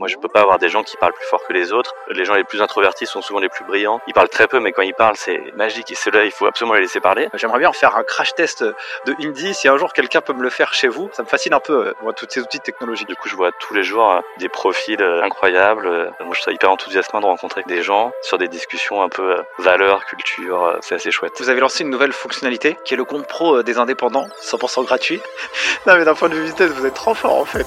Moi, je peux pas avoir des gens qui parlent plus fort que les autres. Les gens les plus introvertis sont souvent les plus brillants. Ils parlent très peu, mais quand ils parlent, c'est magique. Et ceux-là, il faut absolument les laisser parler. J'aimerais bien faire un crash test de indie. Si un jour quelqu'un peut me le faire chez vous, ça me fascine un peu, euh, moi, tous ces outils technologiques. Du coup, je vois tous les jours euh, des profils euh, incroyables. Moi, je suis hyper enthousiasmant de rencontrer des gens sur des discussions un peu valeurs, culture. C'est assez chouette. Vous avez lancé une nouvelle fonctionnalité qui est le compte pro des indépendants, 100% gratuit. non, mais d'un point de vue vitesse, vous êtes trop fort en fait.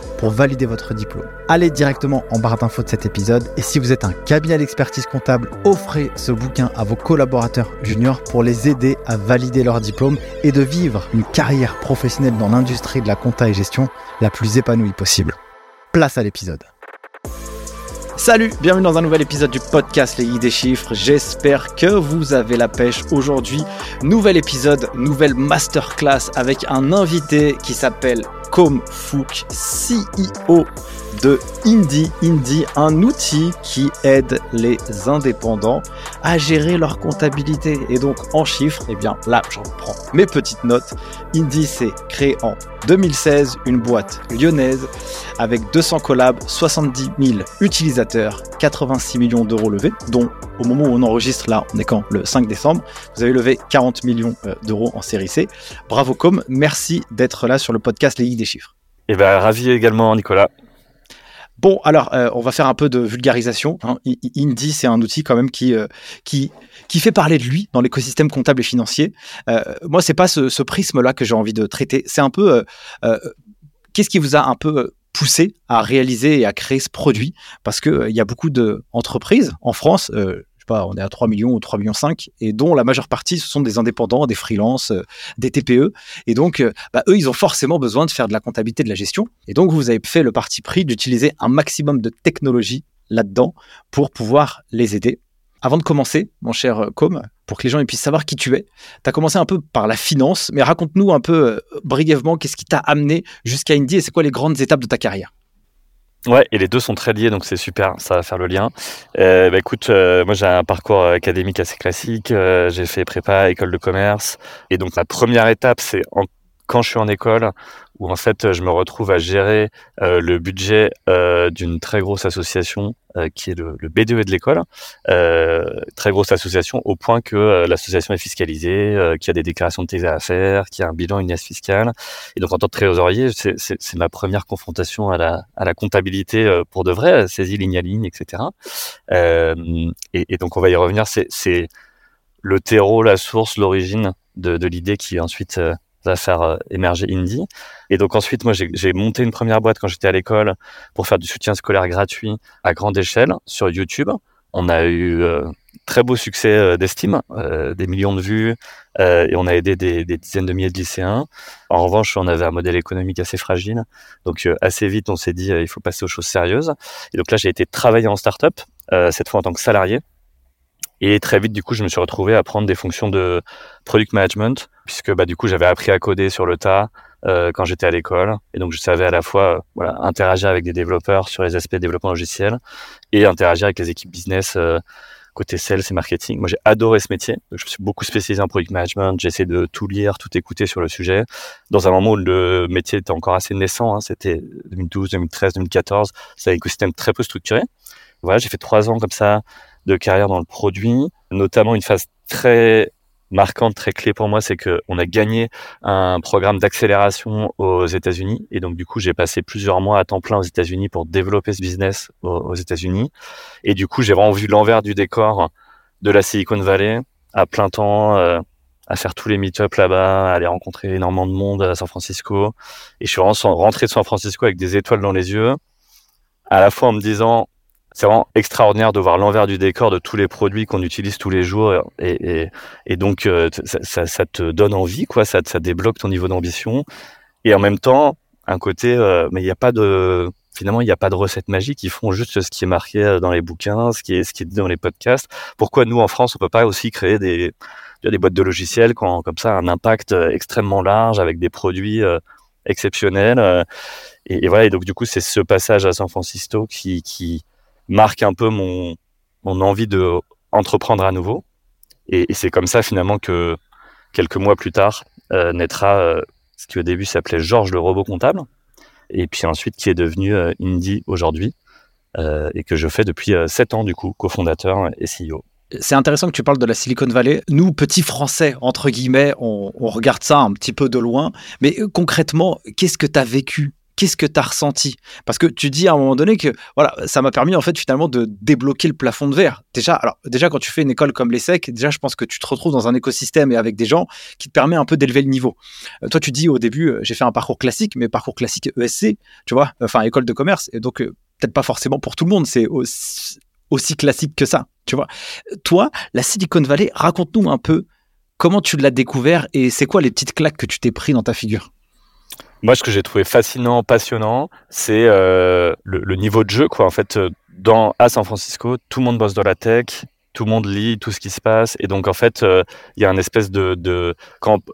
pour valider votre diplôme. Allez directement en barre d'infos de cet épisode et si vous êtes un cabinet d'expertise comptable, offrez ce bouquin à vos collaborateurs juniors pour les aider à valider leur diplôme et de vivre une carrière professionnelle dans l'industrie de la compta et gestion la plus épanouie possible. Place à l'épisode. Salut, bienvenue dans un nouvel épisode du podcast Les Guides des chiffres. J'espère que vous avez la pêche aujourd'hui. Nouvel épisode, nouvelle masterclass avec un invité qui s'appelle Com Fook, CEO de Indie. Indie, un outil qui aide les indépendants à gérer leur comptabilité. Et donc en chiffres, eh bien là, j'en prends mes petites notes. Indie s'est créé en 2016, une boîte lyonnaise avec 200 collabs, 70 000 utilisateurs, 86 millions d'euros levés, dont au moment où on enregistre là, on est quand Le 5 décembre, vous avez levé 40 millions euh, d'euros en série C. Bravo Com, merci d'être là sur le podcast Les des chiffres. Et eh ben ravi également Nicolas. Bon, alors, euh, on va faire un peu de vulgarisation. Hein. Indie, c'est un outil quand même qui, euh, qui, qui fait parler de lui dans l'écosystème comptable et financier. Euh, moi, c'est pas ce, prisme-là que j'ai envie de traiter. C'est un peu qu'est-ce qui vous a un peu poussé à réaliser et à créer ce produit? Parce qu'il il y a beaucoup d'entreprises en France on est à 3 millions ou 3 millions 5, et dont la majeure partie, ce sont des indépendants, des freelances, euh, des TPE. Et donc, euh, bah, eux, ils ont forcément besoin de faire de la comptabilité, de la gestion. Et donc, vous avez fait le parti pris d'utiliser un maximum de technologie là-dedans pour pouvoir les aider. Avant de commencer, mon cher euh, Com, pour que les gens puissent savoir qui tu es, tu as commencé un peu par la finance, mais raconte-nous un peu brièvement qu'est-ce qui t'a amené jusqu'à Indie et c'est quoi les grandes étapes de ta carrière? Ouais, et les deux sont très liés, donc c'est super, ça va faire le lien. Euh, bah, écoute, euh, moi j'ai un parcours académique assez classique, euh, j'ai fait prépa, école de commerce, et donc la première étape, c'est quand je suis en école, où en fait je me retrouve à gérer euh, le budget euh, d'une très grosse association euh, qui est le, le BDE de l'école, très grosse association au point que l'association est fiscalisée, qu'il y a des déclarations de TVA à faire, qu'il a un bilan, une liasse fiscale. Et donc en tant que trésorier, c'est ma première confrontation à la, comptabilité pour de vrai, saisie ligne à ligne, etc. Et, donc on va y revenir, c'est le terreau, la source, l'origine de l'idée qui ensuite va faire euh, émerger Indie. Et donc ensuite, moi, j'ai monté une première boîte quand j'étais à l'école pour faire du soutien scolaire gratuit à grande échelle sur YouTube. On a eu euh, très beau succès euh, d'estime, des millions de vues, et on a aidé des, des, dizaines de milliers de lycéens. En revanche, on avait un modèle économique assez fragile, donc assez vite, on s'est dit il faut passer aux choses sérieuses. Et donc là, j'ai été travailler en start-up, cette fois en tant que salarié, et très vite, du coup, je me suis retrouvé à prendre des fonctions de product management, puisque bah, du coup, j'avais appris à coder sur le tas euh, quand j'étais à l'école. Et donc, je savais à la fois euh, voilà, interagir avec des développeurs sur les aspects développement logiciel et interagir avec les équipes business euh, côté sales et marketing. Moi, j'ai adoré ce métier. Je me suis beaucoup spécialisé en product management. J'ai essayé de tout lire, tout écouter sur le sujet. Dans un moment où le métier était encore assez naissant, hein, c'était 2012, 2013, 2014. C'est un écosystème très peu structuré. Voilà, j'ai fait trois ans comme ça de carrière dans le produit, notamment une phase très marquante, très clé pour moi, c'est que on a gagné un programme d'accélération aux États-Unis et donc du coup j'ai passé plusieurs mois à temps plein aux États-Unis pour développer ce business aux, États-Unis et du coup j'ai vraiment vu l'envers du décor de la Silicon Valley à plein temps. Euh, à faire tous les meet-ups là-bas, à aller rencontrer énormément de monde à San Francisco. Et je suis vraiment rentré de San Francisco avec des étoiles dans les yeux, à la fois en me disant, c'est vraiment extraordinaire de voir l'envers du décor de tous les produits qu'on utilise tous les jours et, et, et donc euh, ça, te donne envie quoi ça, débloque ton niveau d'ambition et en même temps un côté euh, mais il n'y a pas de finalement, il n'y a pas de recette magique. Ils font juste ce qui est marqué dans les bouquins, ce qui est, ce qui est dit dans les podcasts. Pourquoi nous, en France, on peut pas aussi créer des, des boîtes de logiciels qui ont comme ça un impact extrêmement large avec des produits exceptionnels. Et, voilà. Et donc, du coup, c'est ce passage à San Francisco qui, qui marque un peu mon, envie de entreprendre à nouveau. Et, c'est comme ça, finalement, que quelques mois plus tard, euh, naîtra euh, ce qui au début s'appelait Georges le robot comptable, et puis ensuite qui est devenu euh, Indie aujourd'hui, et que je fais depuis 7 ans du coup, cofondateur et CEO. C'est intéressant que tu parles de la Silicon Valley. Nous, petits Français, entre guillemets, on, on regarde ça un petit peu de loin. Mais concrètement, qu'est-ce que tu as vécu qu'est-ce que tu as ressenti? Parce que tu dis à un moment donné que voilà, ça m'a permis en fait finalement de débloquer le plafond de verre. Déjà, alors déjà quand tu fais une école comme l'ESSEC, déjà je pense que tu te retrouves dans un écosystème et avec des gens qui te permet un peu d'élever le niveau. Euh, toi tu dis au début euh, j'ai fait un parcours classique, mais parcours classique ESC, tu vois, enfin école de commerce et donc euh, peut-être pas forcément pour tout le monde, c'est aussi, classique que ça, tu vois. Toi, la Silicon Valley, raconte-nous un peu comment tu l'as découvert et c'est quoi les petites claques que tu t'es pris dans ta figure? Moi, ce que j'ai trouvé fascinant, passionnant, c'est euh, le, niveau de jeu. Quoi. En fait, euh, dans, à San Francisco, tout le monde bosse dans la tech, tout le monde lit tout ce qui se passe. Et donc, en fait, euh, il y a un espèce de... de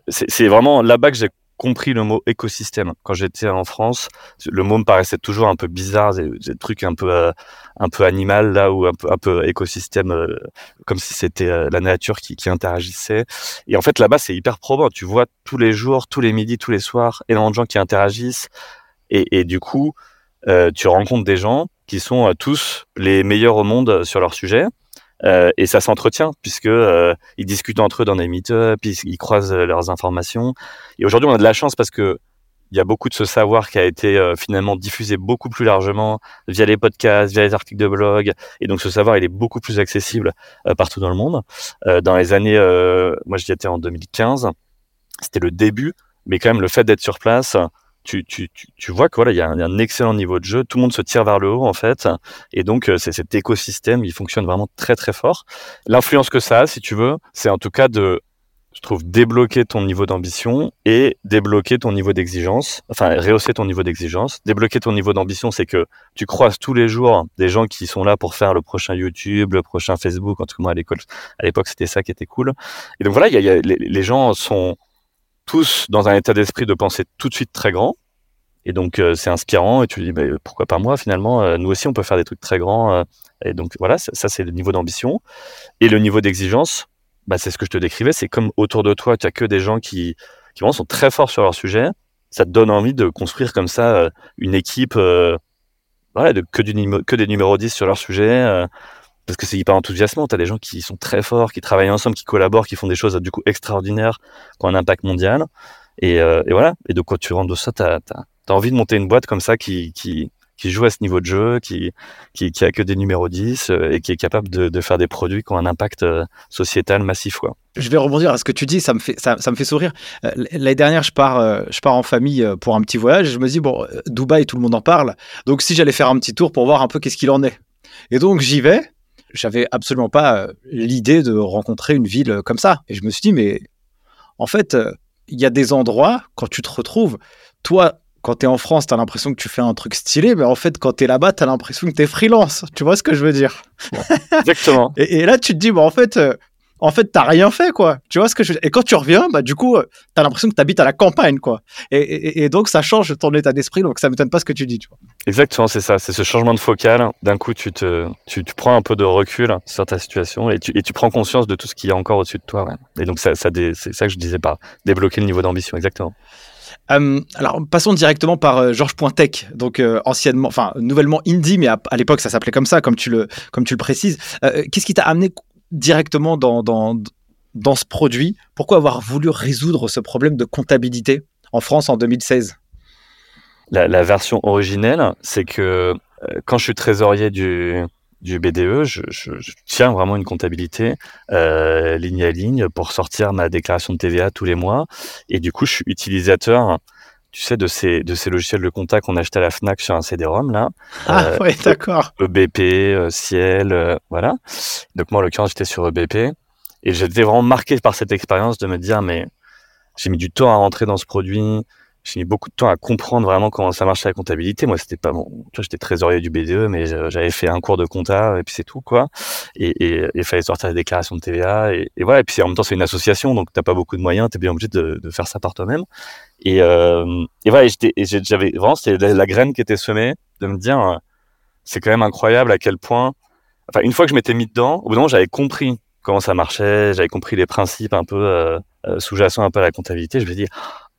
c'est vraiment là-bas que j'ai compris le mot écosystème. Quand j'étais en France, le mot me paraissait toujours un peu bizarre, des trucs un peu euh, un peu animal là ou un peu un peu écosystème, euh, comme si c'était euh, la nature qui, qui interagissait. Et en fait là-bas c'est hyper probant. Tu vois tous les jours, tous les midis, tous les soirs, énormément de gens qui interagissent. Et, et du coup, tu rencontres des gens qui sont tous les meilleurs au monde sur leur sujet. Euh, et ça s'entretient puisque euh, ils discutent entre eux dans des meet-up, ils, croisent euh, leurs informations. Et aujourd'hui, on a de la chance parce que il y a beaucoup de ce savoir qui a été finalement diffusé beaucoup plus largement via les podcasts, via les articles de blog. Et donc ce savoir, il est beaucoup plus accessible partout dans le monde. dans les années, moi j'y étais en 2015, c'était le début, mais quand même le fait d'être sur place, tu, tu, tu, vois qu'il voilà, y, a un excellent niveau de jeu, tout le monde se tire vers le haut en fait, et donc euh, c'est cet écosystème, il fonctionne vraiment très très fort. L'influence que ça a, si tu veux, c'est en tout cas de, je trouve, débloquer ton niveau d'ambition et débloquer ton niveau d'exigence, enfin rehausser ton niveau d'exigence. Débloquer ton niveau d'ambition, c'est que tu croises tous les jours des gens qui sont là pour faire le prochain YouTube, le prochain Facebook. En tout cas, moi à l'école, à l'époque, c'était ça qui était cool. Et donc voilà, les, gens sont tous dans un état d'esprit de penser tout de suite très grand. Et donc, euh, c'est inspirant. Et tu dis, bah, pourquoi pas moi finalement euh, Nous aussi, on peut faire des trucs très grands. Euh. et donc, voilà, ça, c'est le niveau d'ambition. Et le niveau d'exigence, bah, c'est ce que je te décrivais. C'est comme autour de toi, tu as que des gens qui, qui vraiment sont très forts sur leur sujet. Ça te donne envie de construire comme ça une équipe voilà, de, que, du, que des numéros 10 sur leur sujet parce que c'est hyper enthousiasmant. Tu as des gens qui sont très forts, qui travaillent ensemble, qui collaborent, qui font des choses du coup extraordinaires, qui ont un impact mondial. Et, euh, et voilà. Et donc quand tu rentres de ça, tu as, envie de monter une boîte comme ça qui, qui, qui joue à ce niveau de jeu, qui, qui, a que des numéros 10 euh, et qui est capable de, faire des produits qui ont un impact euh, sociétal massif. Quoi. Je vais rebondir à ce que tu dis, ça me fait, ça, me fait sourire. L'année dernière, je pars, je pars en famille pour un petit voyage et je me dis, bon, Dubaï, tout le monde en parle. Donc si j'allais faire un petit tour pour voir un peu qu'est-ce qu'il en est. Et donc j'y vais j'avais absolument pas euh, l'idée de rencontrer une ville euh, comme ça. Et je me suis dit, mais en fait, euh, il y a des endroits, quand tu te retrouves, toi, quand tu es en France, tu as l'impression que tu fais un truc stylé, mais en fait, quand tu es là-bas, tu as l'impression que tu es freelance. Tu vois ce que je veux dire? Exactement. et, là, tu te dis, bah, en fait, en fait, t'as rien fait, quoi. Tu vois ce que je Et quand tu reviens, bah, du coup, t'as l'impression que t'habites à la campagne, quoi. Et, donc, ça change ton état d'esprit, donc ça m'étonne pas ce que tu dis, tu vois. Exactement, c'est ça. C'est ce changement de focal. D'un coup, tu te, tu, prends un peu de recul sur ta situation et tu, et tu prends conscience de tout ce qu'il y a encore au-dessus de toi. Et donc, ça, ça c'est ça que je disais par débloquer le niveau d'ambition, exactement. Euh, alors passons directement par euh, Georges Pointec, donc euh, anciennement, enfin nouvellement Indie, mais à, l'époque ça s'appelait comme ça, comme tu le précises. Qu'est-ce qui t'a amené directement dans, ce produit? Pourquoi avoir voulu résoudre ce problème de comptabilité en France en 2016 la, version originelle, c'est que quand je suis trésorier du, du BDE, je, tiens vraiment une comptabilité euh, ligne à ligne pour sortir ma déclaration de TVA tous les mois. Et du coup, je suis utilisateur tu sais, de ces, de ces logiciels de compta qu'on achetait à la FNAC sur un CD-ROM, là. Ah, euh, ouais, d'accord. EBP, euh, Ciel, euh, voilà. Donc, moi, en l'occurrence, j'étais sur EBP. Et j'étais vraiment marqué par cette expérience de me dire, mais j'ai mis du temps à rentrer dans ce produit. J'ai mis beaucoup de temps à comprendre vraiment comment ça marchait la comptabilité. Moi, c'était pas bon. J'étais trésorier du BDE, mais j'avais fait un cours de compta et puis c'est tout, quoi. Et il fallait sortir la déclaration de TVA et, et, voilà. Et puis en même temps, c'est une association, donc t'as pas beaucoup de moyens, t'es bien obligé de, faire ça par toi-même. Et, euh, voilà, j'avais vraiment, c'était la, graine qui était semée de me dire, euh, c'est quand même incroyable à quel point. Enfin, une fois que je m'étais mis dedans, au bout d'un moment, j'avais compris comment ça marchait, j'avais compris les principes un peu euh, euh sous-jacents un peu à la comptabilité. Je me suis dit,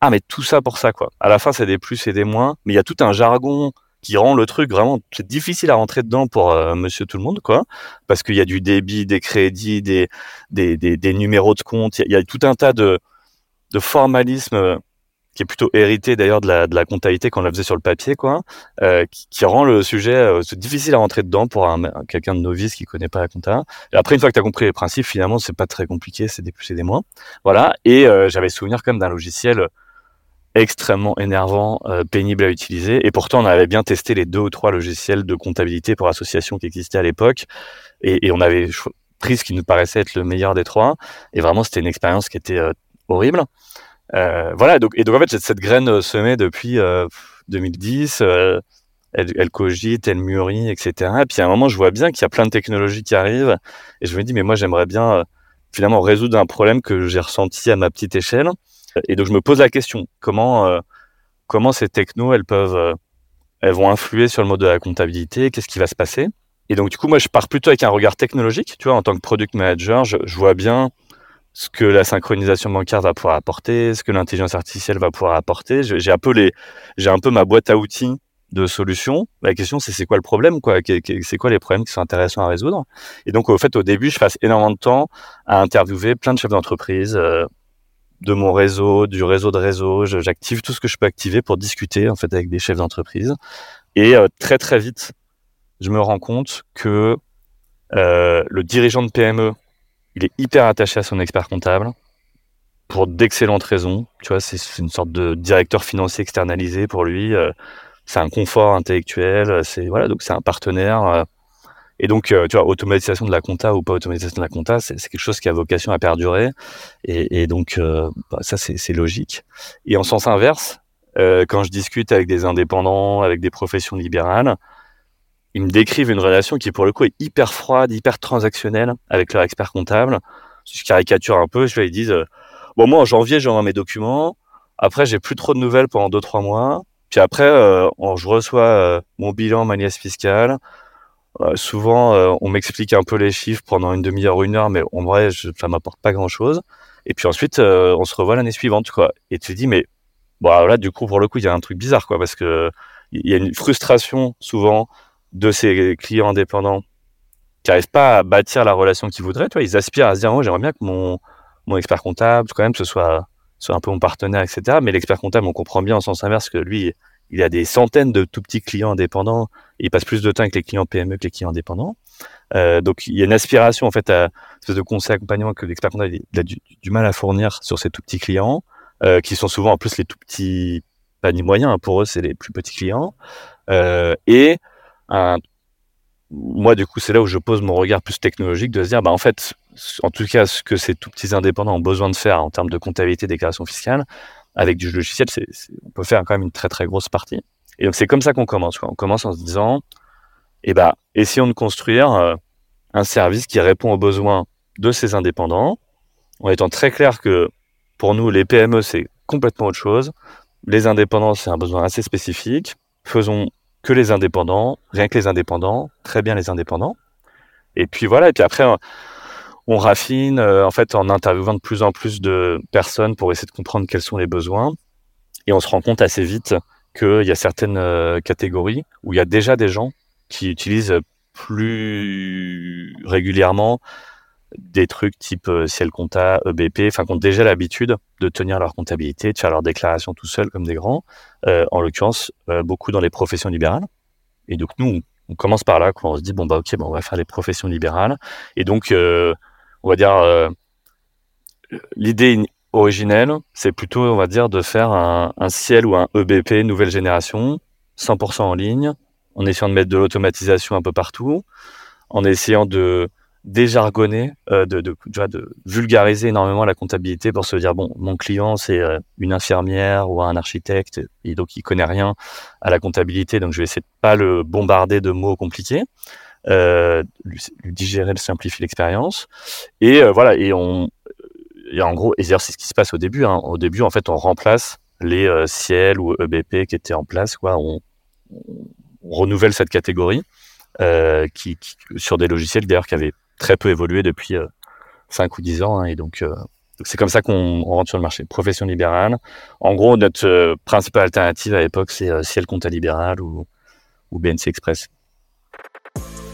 ah mais tout ça pour ça quoi. À la fin c'est des plus et des moins, mais il y a tout un jargon qui rend le truc vraiment difficile à rentrer dedans pour euh, monsieur tout le monde quoi parce qu'il y a du débit, des crédits, des des, des, des numéros de compte, il y, a tout un tas de de formalisme euh, qui est plutôt hérité d'ailleurs de la, de la comptabilité qu'on la faisait sur le papier, quoi, euh, qui, rend le sujet euh, difficile à rentrer dedans pour un, quelqu'un de novice qui connaît pas la compta. Et après, une fois que tu as compris les principes, finalement, c'est pas très compliqué, c'est des plus et des moins. Voilà. Et j'avais souvenir quand même d'un logiciel extrêmement énervant, euh, pénible à utiliser. Et pourtant, on avait bien testé les deux ou trois logiciels de comptabilité pour association qui existaient à l'époque. Et, on avait pris ce qui nous paraissait être le meilleur des trois. Et vraiment, c'était une expérience qui était euh, horrible. Euh, voilà, et donc en fait, cette graine semée depuis 2010. elle, elle, cogite, elle mûrit, etc. Et puis à un moment, je vois bien qu'il y a plein de technologies qui arrivent. Et je me dis, mais moi, j'aimerais bien finalement résoudre un problème que j'ai ressenti à ma petite échelle. Et donc je me pose la question comment euh, comment ces technos elles peuvent euh, elles vont influer sur le mode de la comptabilité? Qu'est-ce qui va se passer? Et donc du coup moi je pars plutôt avec un regard technologique. Tu vois en tant que product manager, je, je vois bien ce que la synchronisation bancaire va pouvoir apporter, ce que l'intelligence artificielle va pouvoir apporter. J'ai un peu les j'ai un peu ma boîte à outils de solutions. La question, c'est c'est quoi le problème, quoi? C'est quoi les problèmes qui sont intéressants à résoudre? Et donc, au fait, au début, je passe énormément de temps à interviewer plein de chefs d'entreprise, euh, de mon réseau, du réseau de réseau. J'active tout ce que je peux activer pour discuter en fait avec des chefs d'entreprise. Et euh, très très vite, je me rends compte que euh, le dirigeant de PME, il est hyper attaché à son expert comptable pour d'excellentes raisons. Tu vois, c'est une sorte de directeur financier externalisé pour lui. Euh, c'est un confort intellectuel. C'est voilà, donc c'est un partenaire. Euh, et donc, euh, tu vois, automatisation de la compta ou pas automatisation de la compta, c'est quelque chose qui a vocation à perdurer. Et, et donc, euh, bah, ça, c'est logique. Et en sens inverse, euh, quand je discute avec des indépendants, avec des professions libérales, ils me décrivent une relation qui, pour le coup, est hyper froide, hyper transactionnelle avec leur expert comptable. Je caricature un peu, je ils disent, bon, moi, en janvier, j'envoie mes documents. Après, j'ai plus trop de nouvelles pendant deux, trois mois. Puis après, je reçois mon bilan, ma nièce fiscale. Euh, souvent, euh, on m'explique un peu les chiffres pendant une demi-heure, une heure, mais en vrai, ça m'apporte pas grand-chose. Et puis ensuite, euh, on se revoit l'année suivante, quoi. Et tu te dis, mais bon, là, du coup, pour le coup, il y a un truc bizarre, quoi, parce que il y a une frustration souvent de ces clients indépendants qui n'arrivent pas à bâtir la relation qu'ils voudraient. Tu vois, ils aspirent à se dire, oh, j'aimerais bien que mon, mon expert comptable, quand même, ce soit, soit un peu mon partenaire, etc. Mais l'expert comptable, on comprend bien en sens inverse que lui, il a des centaines de tout petits clients indépendants. Il passe plus de temps avec les clients PME que les clients indépendants. Euh, donc il y a une aspiration en fait à espèce de conseil accompagnement que l'expert comptable a du, mal à fournir sur ces tout petits clients, euh, qui sont souvent en plus les tout petits, ni moyens, hein, pour eux c'est les plus petits clients. Euh, et moi du coup c'est là où je pose mon regard plus technologique de se dire bah en fait en tout cas ce que ces tout petits indépendants ont besoin de faire en termes de comptabilité, déclaration fiscale, avec du logiciel, c'est, on peut faire quand même une très très grosse partie. Et donc c'est comme ça qu'on commence. Quoi. On commence en se disant, eh ben, essayons de construire euh, un service qui répond aux besoins de ces indépendants, en étant très clair que pour nous, les PME, c'est complètement autre chose. Les indépendants, c'est un besoin assez spécifique. Faisons que les indépendants, rien que les indépendants, très bien les indépendants. Et puis voilà, et puis après, on raffine euh, en fait en interviewant de plus en plus de personnes pour essayer de comprendre quels sont les besoins. Et on se rend compte assez vite qu'il y a certaines euh, catégories où il y a déjà des gens qui utilisent plus régulièrement des trucs type euh, ciel compta, EBP, enfin qui ont déjà l'habitude de tenir leur comptabilité, de faire leur déclaration tout seul comme des grands, en l'occurrence beaucoup dans les professions libérales. Et donc nous, on commence par là, quand on se dit bon bah ok, bon, on va faire les professions libérales. Et donc on va dire, euh, l'idée originelle, c'est plutôt, on va dire, de faire un, ciel ou un EBP nouvelle génération, 100% en ligne, en essayant de mettre de l'automatisation un peu partout, en essayant de déjargonner, euh, de, vulgariser énormément la comptabilité pour se dire bon, mon client c'est euh, une infirmière ou un architecte et donc il connaît rien à la comptabilité, donc je vais essayer de pas le bombarder de mots compliqués, euh, lui, digérer, le simplifier l'expérience. Et voilà et on et en gros et c'est ce qui se passe au début. Hein. Au début en fait on remplace les euh, Ciel ou EBP qui étaient en place quoi, on, on renouvelle cette catégorie. Qui, qui, sur des logiciels d'ailleurs qui avaient très peu évolué depuis 5 euh, ou 10 ans. Hein, et donc, euh, c'est comme ça qu'on rentre sur le marché. Profession libérale. En gros, notre euh, principale alternative à l'époque, c'est Ciel Compta Libéral ou, ou BNC Express.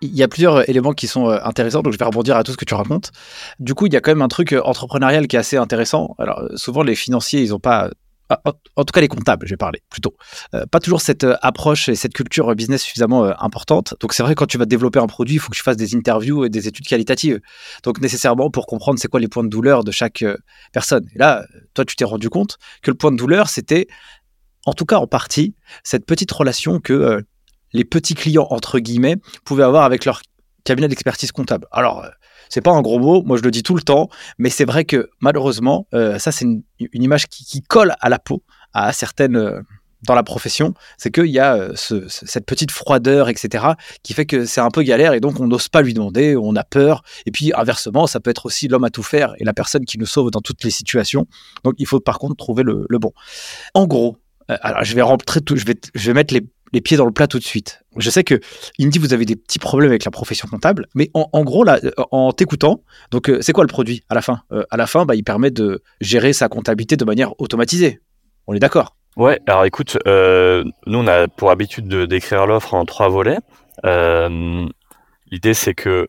il y a plusieurs éléments qui sont euh, intéressants, donc je vais rebondir à tout ce que tu racontes. Du coup, il y a quand même un truc euh, entrepreneurial qui est assez intéressant. Alors, euh, souvent, les financiers, ils n'ont pas. En tout cas, les comptables, je vais parler plutôt. pas toujours cette approche et cette culture business suffisamment importante. Donc, c'est vrai, quand tu vas développer un produit, il faut que tu fasses des interviews et des études qualitatives. Donc, nécessairement, pour comprendre c'est quoi les points de douleur de chaque personne. Et là, toi, tu t'es rendu compte que le point de douleur, c'était, en tout cas en partie, cette petite relation que les petits clients, entre guillemets, pouvaient avoir avec leur cabinet d'expertise comptable. Alors, euh, c'est pas un gros mot, moi je le dis tout le temps, mais c'est vrai que malheureusement, euh, ça c'est une, image qui, colle à la peau à certaines euh, dans la profession, c'est qu'il y a cette petite froideur, etc., qui fait que c'est un peu galère et donc on n'ose pas lui demander, on a peur. Et puis inversement, ça peut être aussi l'homme à tout faire et la personne qui nous sauve dans toutes les situations. Donc il faut par contre trouver le, bon. En gros, alors je vais rentrer tout, je vais mettre les les pieds dans le plat tout de suite. Je sais que Indy, vous avez des petits problèmes avec la profession comptable, mais en, gros, là, euh, en t'écoutant, donc euh, c'est quoi le produit à la fin? Euh, À la fin, bah, il permet de gérer sa comptabilité de manière automatisée. On est d'accord? Ouais, alors écoute, nous on a pour habitude de décrire l'offre en trois volets. L'idée c'est que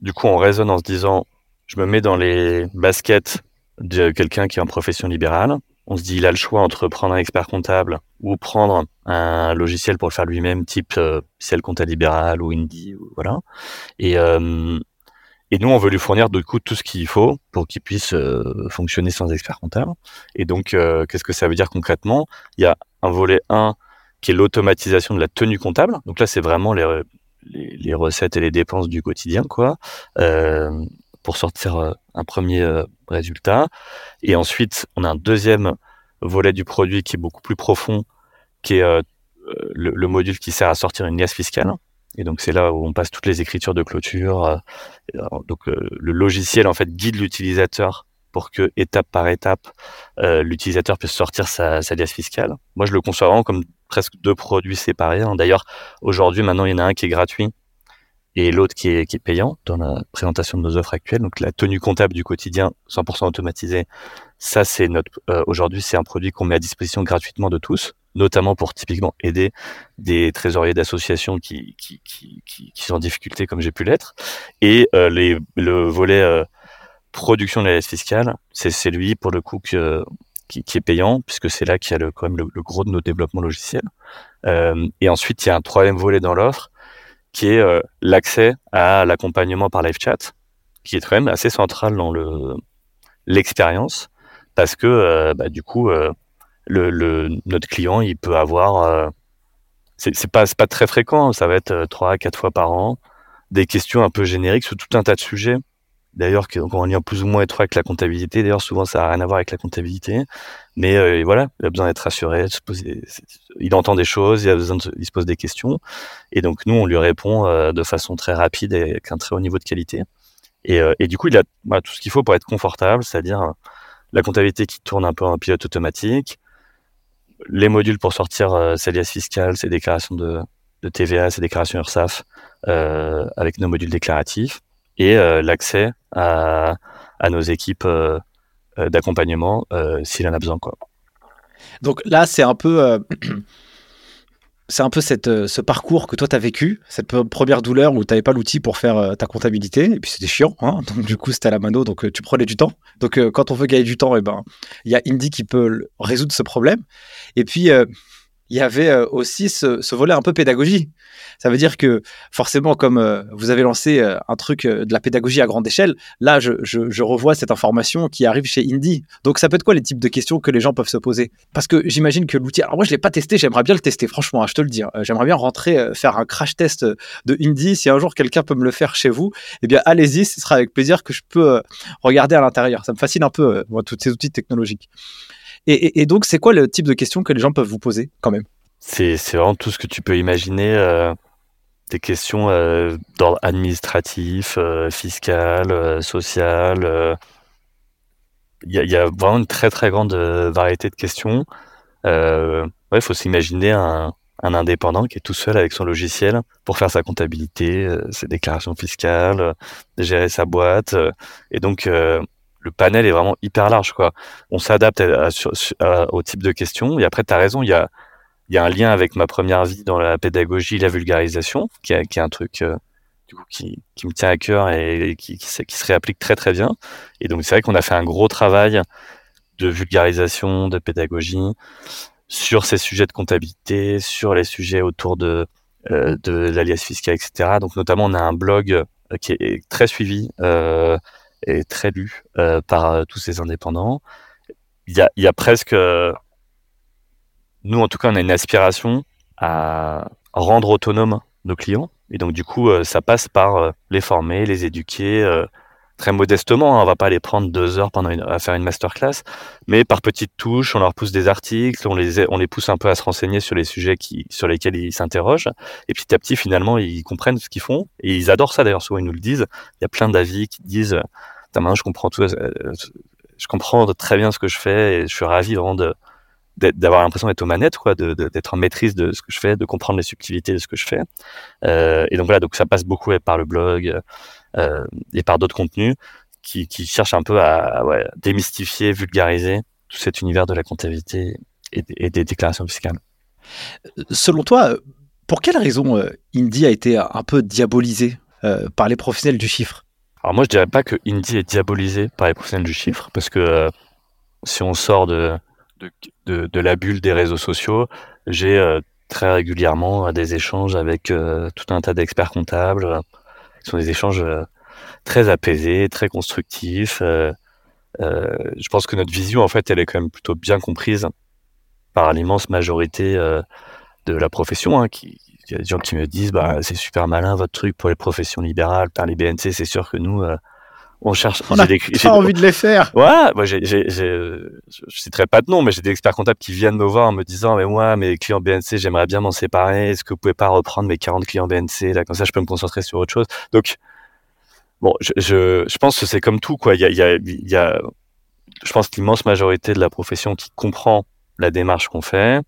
du coup on raisonne en se disant, je me mets dans les baskets de quelqu'un qui est en profession libérale on se dit il a le choix entre prendre un expert comptable ou prendre un logiciel pour le faire lui-même, type euh, Ciel Compta Libéral ou Indie, voilà. Et, euh, et nous, on veut lui fournir de coup tout ce qu'il faut pour qu'il puisse euh, fonctionner sans expert comptable. Et donc, euh, qu'est-ce que ça veut dire concrètement? Il y a un volet 1 qui est l'automatisation de la tenue comptable. Donc là, c'est vraiment les, les, les, recettes et les dépenses du quotidien, quoi. Euh, pour sortir euh, un premier euh, résultat. Et ensuite, on a un deuxième volet du produit qui est beaucoup plus profond, qui est euh, le, module qui sert à sortir une liasse fiscale. Et donc c'est là où on passe toutes les écritures de clôture. donc le logiciel en fait guide l'utilisateur pour que étape par étape l'utilisateur puisse sortir sa, sa liasse fiscale. Moi je le conçois vraiment comme presque deux produits séparés. Hein. D'ailleurs aujourd'hui maintenant il y en a un qui est gratuit et l'autre qui est, qui est payant dans la présentation de nos offres actuelles. Donc la tenue comptable du quotidien 100% automatisée, ça c'est notre euh, aujourd'hui c'est un produit qu'on met à disposition gratuitement de tous, notamment pour typiquement aider des trésoriers d'associations qui, qui, qui, qui, sont en difficulté comme j'ai pu l'être. Et euh, les, le volet euh, production de la liste fiscale, c'est lui pour le coup que, qui, qui, est payant, puisque c'est là qu'il y a le, quand même le, le, gros de nos développements logiciels. Euh, et ensuite, il y a un troisième volet dans l'offre, qui est euh, l'accès à l'accompagnement par live chat, qui est quand même assez central dans le l'expérience, parce que euh, bah, du coup, euh, notre client, il peut avoir, c'est pas pas très fréquent, ça va être trois quatre fois par an, des questions un peu génériques sur tout un tas de sujets d'ailleurs qui ont un lien plus ou moins étroit avec la comptabilité. D'ailleurs, souvent, ça n'a rien à voir avec la comptabilité. Mais euh, voilà, il a besoin d'être rassuré, il entend des choses, il, a besoin de, se pose des questions. Et donc, nous, on lui répond euh, de façon très rapide et avec un très haut niveau de qualité. Et, euh, du coup, il a bah, tout ce qu'il faut pour être confortable, c'est-à-dire la comptabilité qui tourne un peu en pilote automatique, les modules pour sortir ses liasses fiscales, ses déclarations de, TVA, ses déclarations URSAF, avec nos modules déclaratifs et l'accès à, nos équipes d'accompagnement s'il en a besoin. Quoi. Donc là, c'est un peu c'est un peu cette, euh, ce parcours que toi, tu as vécu, cette première douleur où tu n'avais pas l'outil pour faire euh, ta comptabilité. Et puis, c'était chiant. Hein donc, du coup, c'était à la mano. Donc, euh, tu prenais du temps. Donc, quand on veut gagner du temps, eh ben, il y a Indy qui peut résoudre ce problème. Et puis, il y avait euh, aussi ce, volet un peu pédagogie. Ça veut dire que forcément, comme euh, vous avez lancé euh, un truc de la pédagogie à grande échelle, là, je, revois cette information qui arrive chez Indie. Donc, ça peut être quoi les types de questions que les gens peuvent se poser? Parce que j'imagine que l'outil. Alors, moi, je ne l'ai pas testé, j'aimerais bien le tester, franchement, hein, je te le dis. Hein. J'aimerais bien rentrer, faire un crash test de Indie. Si un jour quelqu'un peut me le faire chez vous, eh bien, allez-y, ce sera avec plaisir que je peux regarder à l'intérieur. Ça me fascine un peu, moi, tous ces outils technologiques. Et, donc, c'est quoi le type de questions que les gens peuvent vous poser quand même? C'est, vraiment tout ce que tu peux imaginer. Euh, des questions euh, d'ordre administratif, euh, fiscal, social. Il y, a vraiment une très très grande variété de questions. Il faut s'imaginer un, indépendant qui est tout seul avec son logiciel pour faire sa comptabilité, ses déclarations fiscales, gérer sa boîte. et donc, le panel est vraiment hyper large. Quoi. On s'adapte au type de questions. Et après, tu as raison, il y a, y a un lien avec ma première vie dans la pédagogie, la vulgarisation, qui, est un truc euh, du coup, qui, me tient à cœur et, qui, qui, se réapplique très très bien. Et donc, c'est vrai qu'on a fait un gros travail de vulgarisation, de pédagogie sur ces sujets de comptabilité, sur les sujets autour de, euh, de l'alias fiscal, etc. Donc, notamment, on a un blog euh, qui est très suivi. Euh, est très lu euh, par euh, tous ces indépendants. Il y a, presque, euh, nous en tout cas, on a une aspiration à rendre autonomes nos clients. Et donc du coup, ça passe par les former, les éduquer, très modestement. Hein, on va pas les prendre deux heures pendant à faire une masterclass, mais par petites touches, on leur pousse des articles, on les, on les pousse un peu à se renseigner sur les sujets qui, sur lesquels ils s'interrogent. Et petit à petit, finalement, ils comprennent ce qu'ils font et ils adorent ça. D'ailleurs, souvent ils nous le disent. Il y a plein d'avis qui disent maintenant je comprends tout, euh, je comprends très bien ce que je fais et je suis ravi vraiment d'avoir l'impression d'être aux manettes, quoi, d'être en maîtrise de ce que je fais, de comprendre les subtilités de ce que je fais. Euh, et donc voilà, donc ça passe beaucoup par le blog euh, et par d'autres contenus qui, cherchent un peu à, démystifier, vulgariser tout cet univers de la comptabilité et, et, des déclarations fiscales. Selon toi, pour quelle raison Indie a été un peu diabolisé par les professionnels du chiffre? Alors moi, je dirais pas que Indie est diabolisé par les professionnels du chiffre, parce que euh, si on sort de, de, de, la bulle des réseaux sociaux, j'ai euh, très régulièrement des échanges avec euh, tout un tas d'experts comptables. Ce sont des échanges très apaisés, très constructifs. je pense que notre vision, en fait, elle est quand même plutôt bien comprise par l'immense majorité de la profession, hein, qui, il y a des gens qui me disent bah c'est super malin votre truc pour les professions libérales, par les BNC, c'est sûr que nous euh, on cherche. On a pas envie de les faire. Ouais, moi j'ai, je citerai pas de nom, mais j'ai des experts comptables qui viennent me voir en me disant mais moi mes clients BNC j'aimerais bien m'en séparer. Est-ce que vous pouvez pas reprendre mes 40 clients BNC là comme ça je peux me concentrer sur autre chose. Donc bon, je, je, je pense que c'est comme tout quoi. Il y a, il y a, il y a je pense que l'immense majorité de la profession qui comprend la démarche qu'on fait,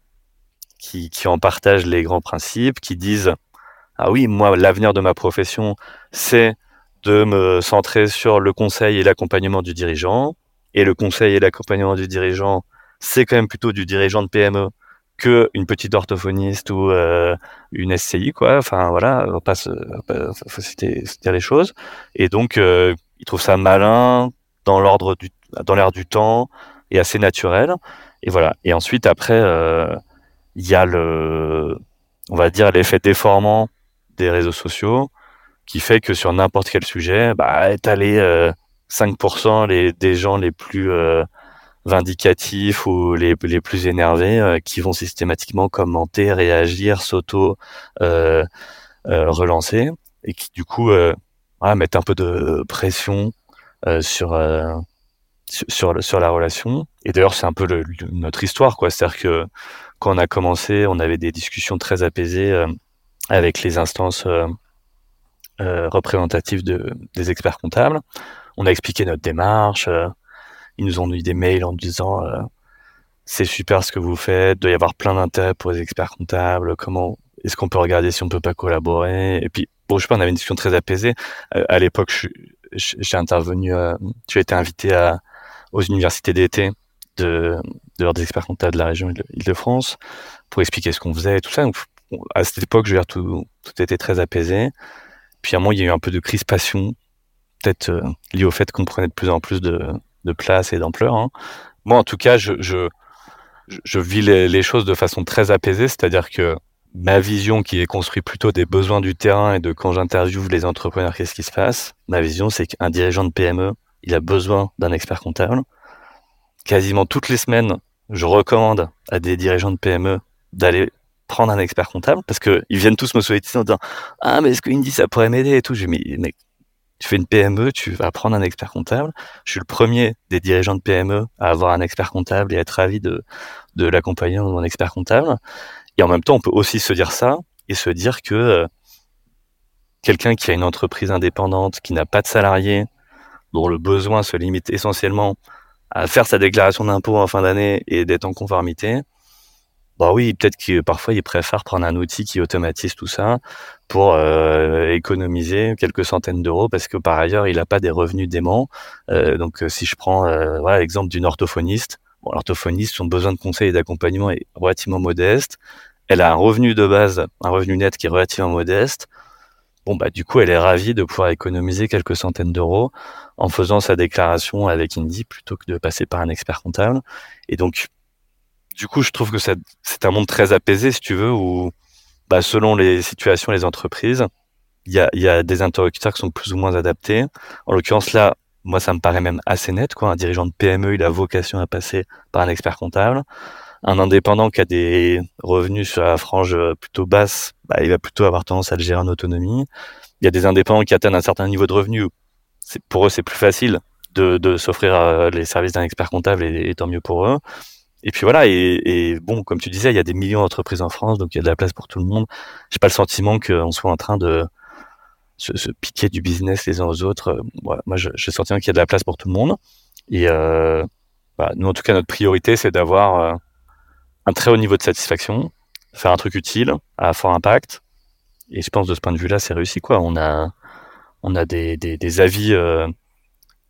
qui, qui en partagent les grands principes, qui disent ah oui, moi l'avenir de ma profession c'est de me centrer sur le conseil et l'accompagnement du dirigeant. Et le conseil et l'accompagnement du dirigeant, c'est quand même plutôt du dirigeant de PME que une petite orthophoniste ou euh, une SCI, quoi. Enfin voilà, on passe, faut citer, les choses. Et donc, euh, ils trouvent ça malin dans l'ordre du, dans l'air du temps et assez naturel. Et voilà. Et ensuite, après, euh, il y a le, on va dire, l'effet déformant des réseaux sociaux qui fait que sur n'importe quel sujet, bah, les euh, 5% les, des gens les plus euh, vindicatifs ou les, les plus énervés euh, qui vont systématiquement commenter, réagir, s'auto euh, relancer et qui du coup mettent un peu de pression sur sur, sur la relation. Et d'ailleurs, c'est un peu le, notre histoire, quoi. C'est-à-dire que quand on a commencé, on avait des discussions très apaisées euh, avec les instances euh, euh, représentatives de, des experts comptables. On a expliqué notre démarche. ils nous ont mis des mails en disant c'est super ce que vous faites, doit y avoir plein d'intérêt pour les experts comptables, comment est-ce qu'on peut regarder si on peut pas collaborer? Et puis, bon, je sais pas, on avait une discussion très apaisée. à l'époque, j'ai intervenu, tu as été invité à, aux universités d'été de, de leurs experts comptables de la région Île-de-France pour expliquer ce qu'on faisait et tout ça. À cette époque, je veux dire, tout, tout était très apaisé. Puis à un moment, il y a eu un peu de crispation, peut-être euh, lié au fait qu'on prenait de plus en plus de, de place et d'ampleur. Hein. Moi, en tout cas, je, je, je vis les, les, choses de façon très apaisée, c'est-à-dire que ma vision qui est construite plutôt des besoins du terrain et de quand j'interviewe les entrepreneurs, qu'est-ce qui se passe? Ma vision, c'est qu'un dirigeant de PME, il a besoin d'un expert comptable. Quasiment toutes les semaines, je recommande à des dirigeants de PME d'aller prendre un expert comptable parce que ils viennent tous me solliciter en disant ah mais est-ce que Indy ça pourrait m'aider et tout. J'ai dit mais tu fais une PME, tu vas prendre un expert comptable. Je suis le premier des dirigeants de PME à avoir un expert comptable et être ravi de, de l'accompagner dans un expert comptable. Et en même temps, on peut aussi se dire ça et se dire que euh, quelqu'un qui a une entreprise indépendante, qui n'a pas de salariés, dont le besoin se limite essentiellement à faire sa déclaration d'impôt en fin d'année et d'être en conformité, bah oui, peut-être que parfois il préfère prendre un outil qui automatise tout ça pour euh, économiser quelques centaines d'euros parce que par ailleurs il n'a pas des revenus déments. Euh, donc euh, si je prends euh, l'exemple d'une orthophoniste, bon, l'orthophoniste son besoin de conseil et d'accompagnement est relativement modeste. Elle a un revenu de base, un revenu net qui est relativement modeste. Bon bah du coup elle est ravie de pouvoir économiser quelques centaines d'euros en faisant sa déclaration avec Indy plutôt que de passer par un expert comptable. Et donc du coup, je trouve que c'est un monde très apaisé, si tu veux, où, bah, selon les situations, les entreprises, il y a, des interlocuteurs qui sont plus ou moins adaptés. En l'occurrence, là, moi, ça me paraît même assez net. Quoi. Un dirigeant de PME, il a vocation à passer par un expert comptable. Un indépendant qui a des revenus sur la frange plutôt basse, bah, il va plutôt avoir tendance à le gérer en autonomie. Il y a des indépendants qui atteignent un certain niveau de revenu. Pour eux, c'est plus facile de, s'offrir euh, les services d'un expert comptable et, tant mieux pour eux. Et puis voilà, et, bon, comme tu disais, il y a des millions d'entreprises en France, donc il y a de la place pour tout le monde. J'ai pas le sentiment qu'on soit en train de se, piquer du business les uns aux autres. Voilà, moi, j'ai le sentiment qu'il y a de la place pour tout le monde. Et euh, bah, nous, en tout cas, notre priorité, c'est d'avoir euh, un très haut niveau de satisfaction, faire un truc utile, à fort impact. Et je pense de ce point de vue-là, c'est réussi. quoi. On a, on a des, des, des avis euh,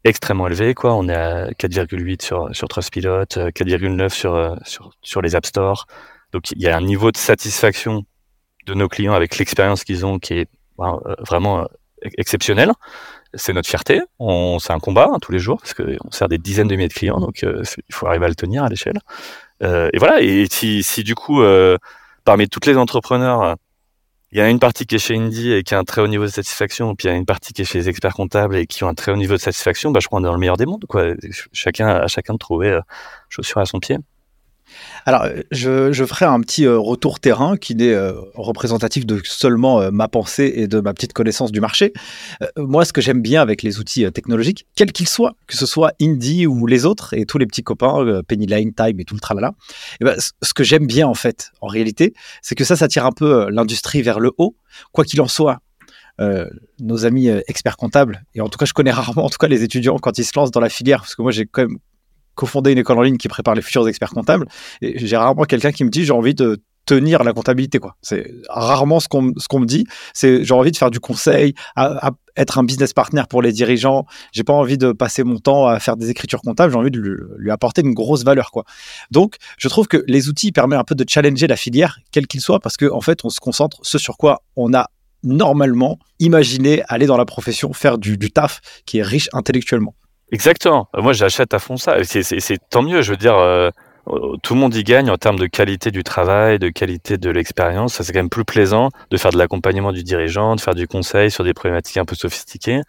extrêmement élevé. Quoi. On est à 4,8 sur, sur Trustpilot, 4,9 euh, sur, euh, sur, sur les App Store. Donc il y a un niveau de satisfaction de nos clients avec l'expérience qu'ils ont qui est ben, euh, vraiment exceptionnel. C'est notre fierté. On, c'est un combat hein, tous les jours parce qu'on sert des dizaines de milliers de clients, donc il faut arriver à le tenir à l'échelle. Euh, et voilà. Et si, si du coup, euh, parmi toutes les entrepreneurs, il y a une partie qui est chez Indy et qui a un très haut niveau de satisfaction, puis il y a une partie qui est chez les experts comptables et qui ont un très haut niveau de satisfaction, bah, je crois qu'on est dans le meilleur des mondes. Quoi. Chacun, à chacun de trouver euh, chaussure à son pied. Alors, euh, je, ferai un petit euh, retour terrain qui n'est euh, représentatif de seulement ma pensée et de ma petite connaissance du marché. Moi, ce que j'aime bien avec les outils technologiques, quels qu'ils soient, que ce soit Indie ou les autres, et tous les petits copains, Pennyline, Time et tout le tralala, et ben, ce que j'aime bien en fait, en réalité, c'est que ça, ça tire un peu l'industrie vers le haut. Quoi qu'il en soit, nos amis experts comptables, et en tout cas je connais rarement en tout cas les étudiants quand ils se lancent dans la filière, parce que moi j'ai quand même cofondé une école en ligne qui prépare les futurs experts comptables. Et j'ai rarement quelqu'un qui me dit j'ai envie de tenir la comptabilité quoi. C'est rarement ce qu'on ce qu'on me dit. C'est j'ai envie de faire du conseil, être un business partner pour les dirigeants. J'ai pas envie de passer mon temps à faire des écritures comptables. J'ai envie de lui, apporter une grosse valeur quoi. Donc je trouve que les outils permettent un peu de challenger la filière quel qu'il soit parce que en fait on se concentre ce sur quoi on a normalement imaginé aller dans la profession faire du taf qui est riche intellectuellement. Exactement. Moi, j'achète à fond ça. C'est tant mieux. Je veux dire, euh, tout le monde y gagne en termes de qualité du travail, de qualité de l'expérience. Ça, c'est quand même plus plaisant de faire de l'accompagnement du dirigeant, de faire du conseil sur des problématiques un peu sophistiquées,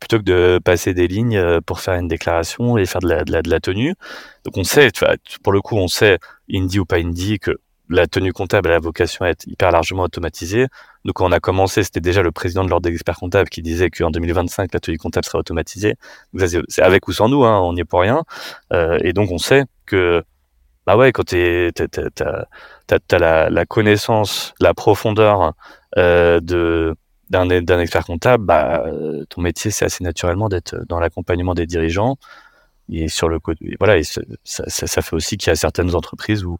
plutôt que de passer des lignes euh, pour faire une déclaration et faire de la, de la, de la tenue. Donc, on sait, pour le coup, on sait, indie ou pas indie, que la tenue comptable a vocation à être hyper largement automatisée. Donc, quand on a commencé, c'était déjà le président de l'ordre des experts comptables qui disait qu'en 2025, la tenue comptable sera automatisée. C'est avec ou sans nous, hein, on n'y est pour rien. Euh, et donc, on sait que, bah ouais, quand tu as, la, la, connaissance, la profondeur euh, de d'un expert comptable, bah, ton métier, c'est assez naturellement d'être dans l'accompagnement des dirigeants. Et sur le côté, voilà, et ça, ça, ça fait aussi qu'il y a certaines entreprises où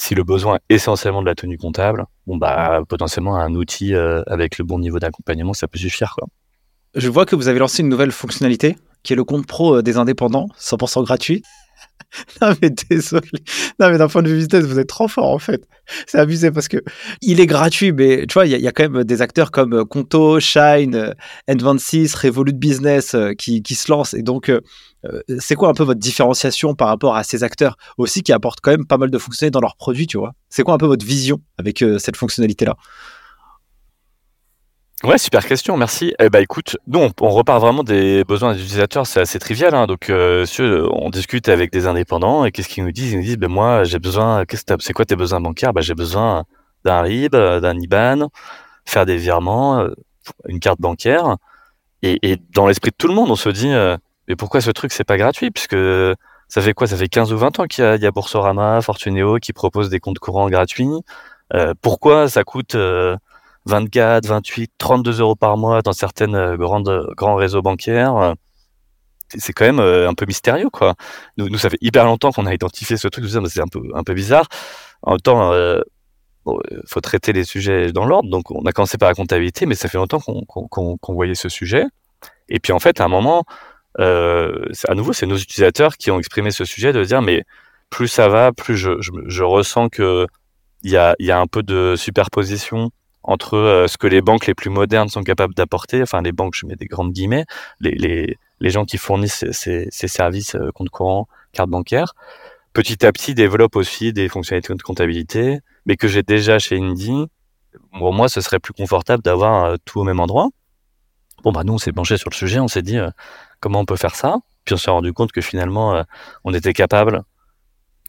si le besoin est essentiellement de la tenue comptable, bon bah potentiellement un outil euh, avec le bon niveau d'accompagnement, ça peut suffire. Je vois que vous avez lancé une nouvelle fonctionnalité qui est le compte pro euh, des indépendants, 100% gratuit. non mais désolé. Non mais d'un point de vue business, vous êtes trop fort en fait. C'est abusé parce que il est gratuit, mais tu vois, il y, a quand même des acteurs comme euh, Conto, Shine, N26, Revolut Business qui, qui, se lancent. Et donc, c'est quoi un peu votre différenciation par rapport à ces acteurs aussi qui apportent quand même pas mal de fonctionnalités dans leurs produits, tu vois? C'est quoi un peu votre vision avec cette fonctionnalité-là? Ouais, super question, merci. Eh ben, écoute, nous, on, repart vraiment des besoins des utilisateurs, c'est assez trivial. Hein. Donc, euh, on discute avec des indépendants et qu'est-ce qu'ils nous disent? Ils nous disent, ben moi, j'ai besoin, qu'est-ce c'est quoi tes besoins bancaires? Ben, J'ai besoin d'un RIB, d'un IBAN, faire des virements, euh, une carte bancaire. Et, et dans l'esprit de tout le monde, on se dit, euh, mais pourquoi ce truc, c'est pas gratuit? Puisque ça fait quoi? Ça fait 15 ou 20 ans qu'il y a, y a Boursorama, Fortuneo qui proposent des comptes courants gratuits. Euh, pourquoi ça coûte 24, 28, 32 euros par mois dans certaines euh, grandes grands réseaux bancaires. Euh, c'est quand même euh, un peu mystérieux, quoi. Nous, nous ça fait hyper longtemps qu'on a identifié ce truc. C'est un peu, un peu bizarre. En même temps, il faut traiter les sujets dans l'ordre. Donc, on a commencé par la comptabilité, mais ça fait longtemps qu'on voyait ce sujet. Et puis, en fait, à un moment, euh, à nouveau, c'est nos utilisateurs qui ont exprimé ce sujet de dire, mais plus ça va, plus je, je, je ressens que il y a, y a un peu de superposition entre euh, ce que les banques les plus modernes sont capables d'apporter, enfin les banques, je mets des grandes guillemets, les, les, les gens qui fournissent ces, ces, services, euh, compte courant, carte bancaire, petit à petit développent aussi des fonctionnalités de comptabilité, mais que j'ai déjà chez Indie. Pour moi, ce serait plus confortable d'avoir euh, tout au même endroit. Bon, bah nous, on s'est penché sur le sujet, on s'est dit comment on peut faire ça. Puis on s'est rendu compte que finalement, on était capable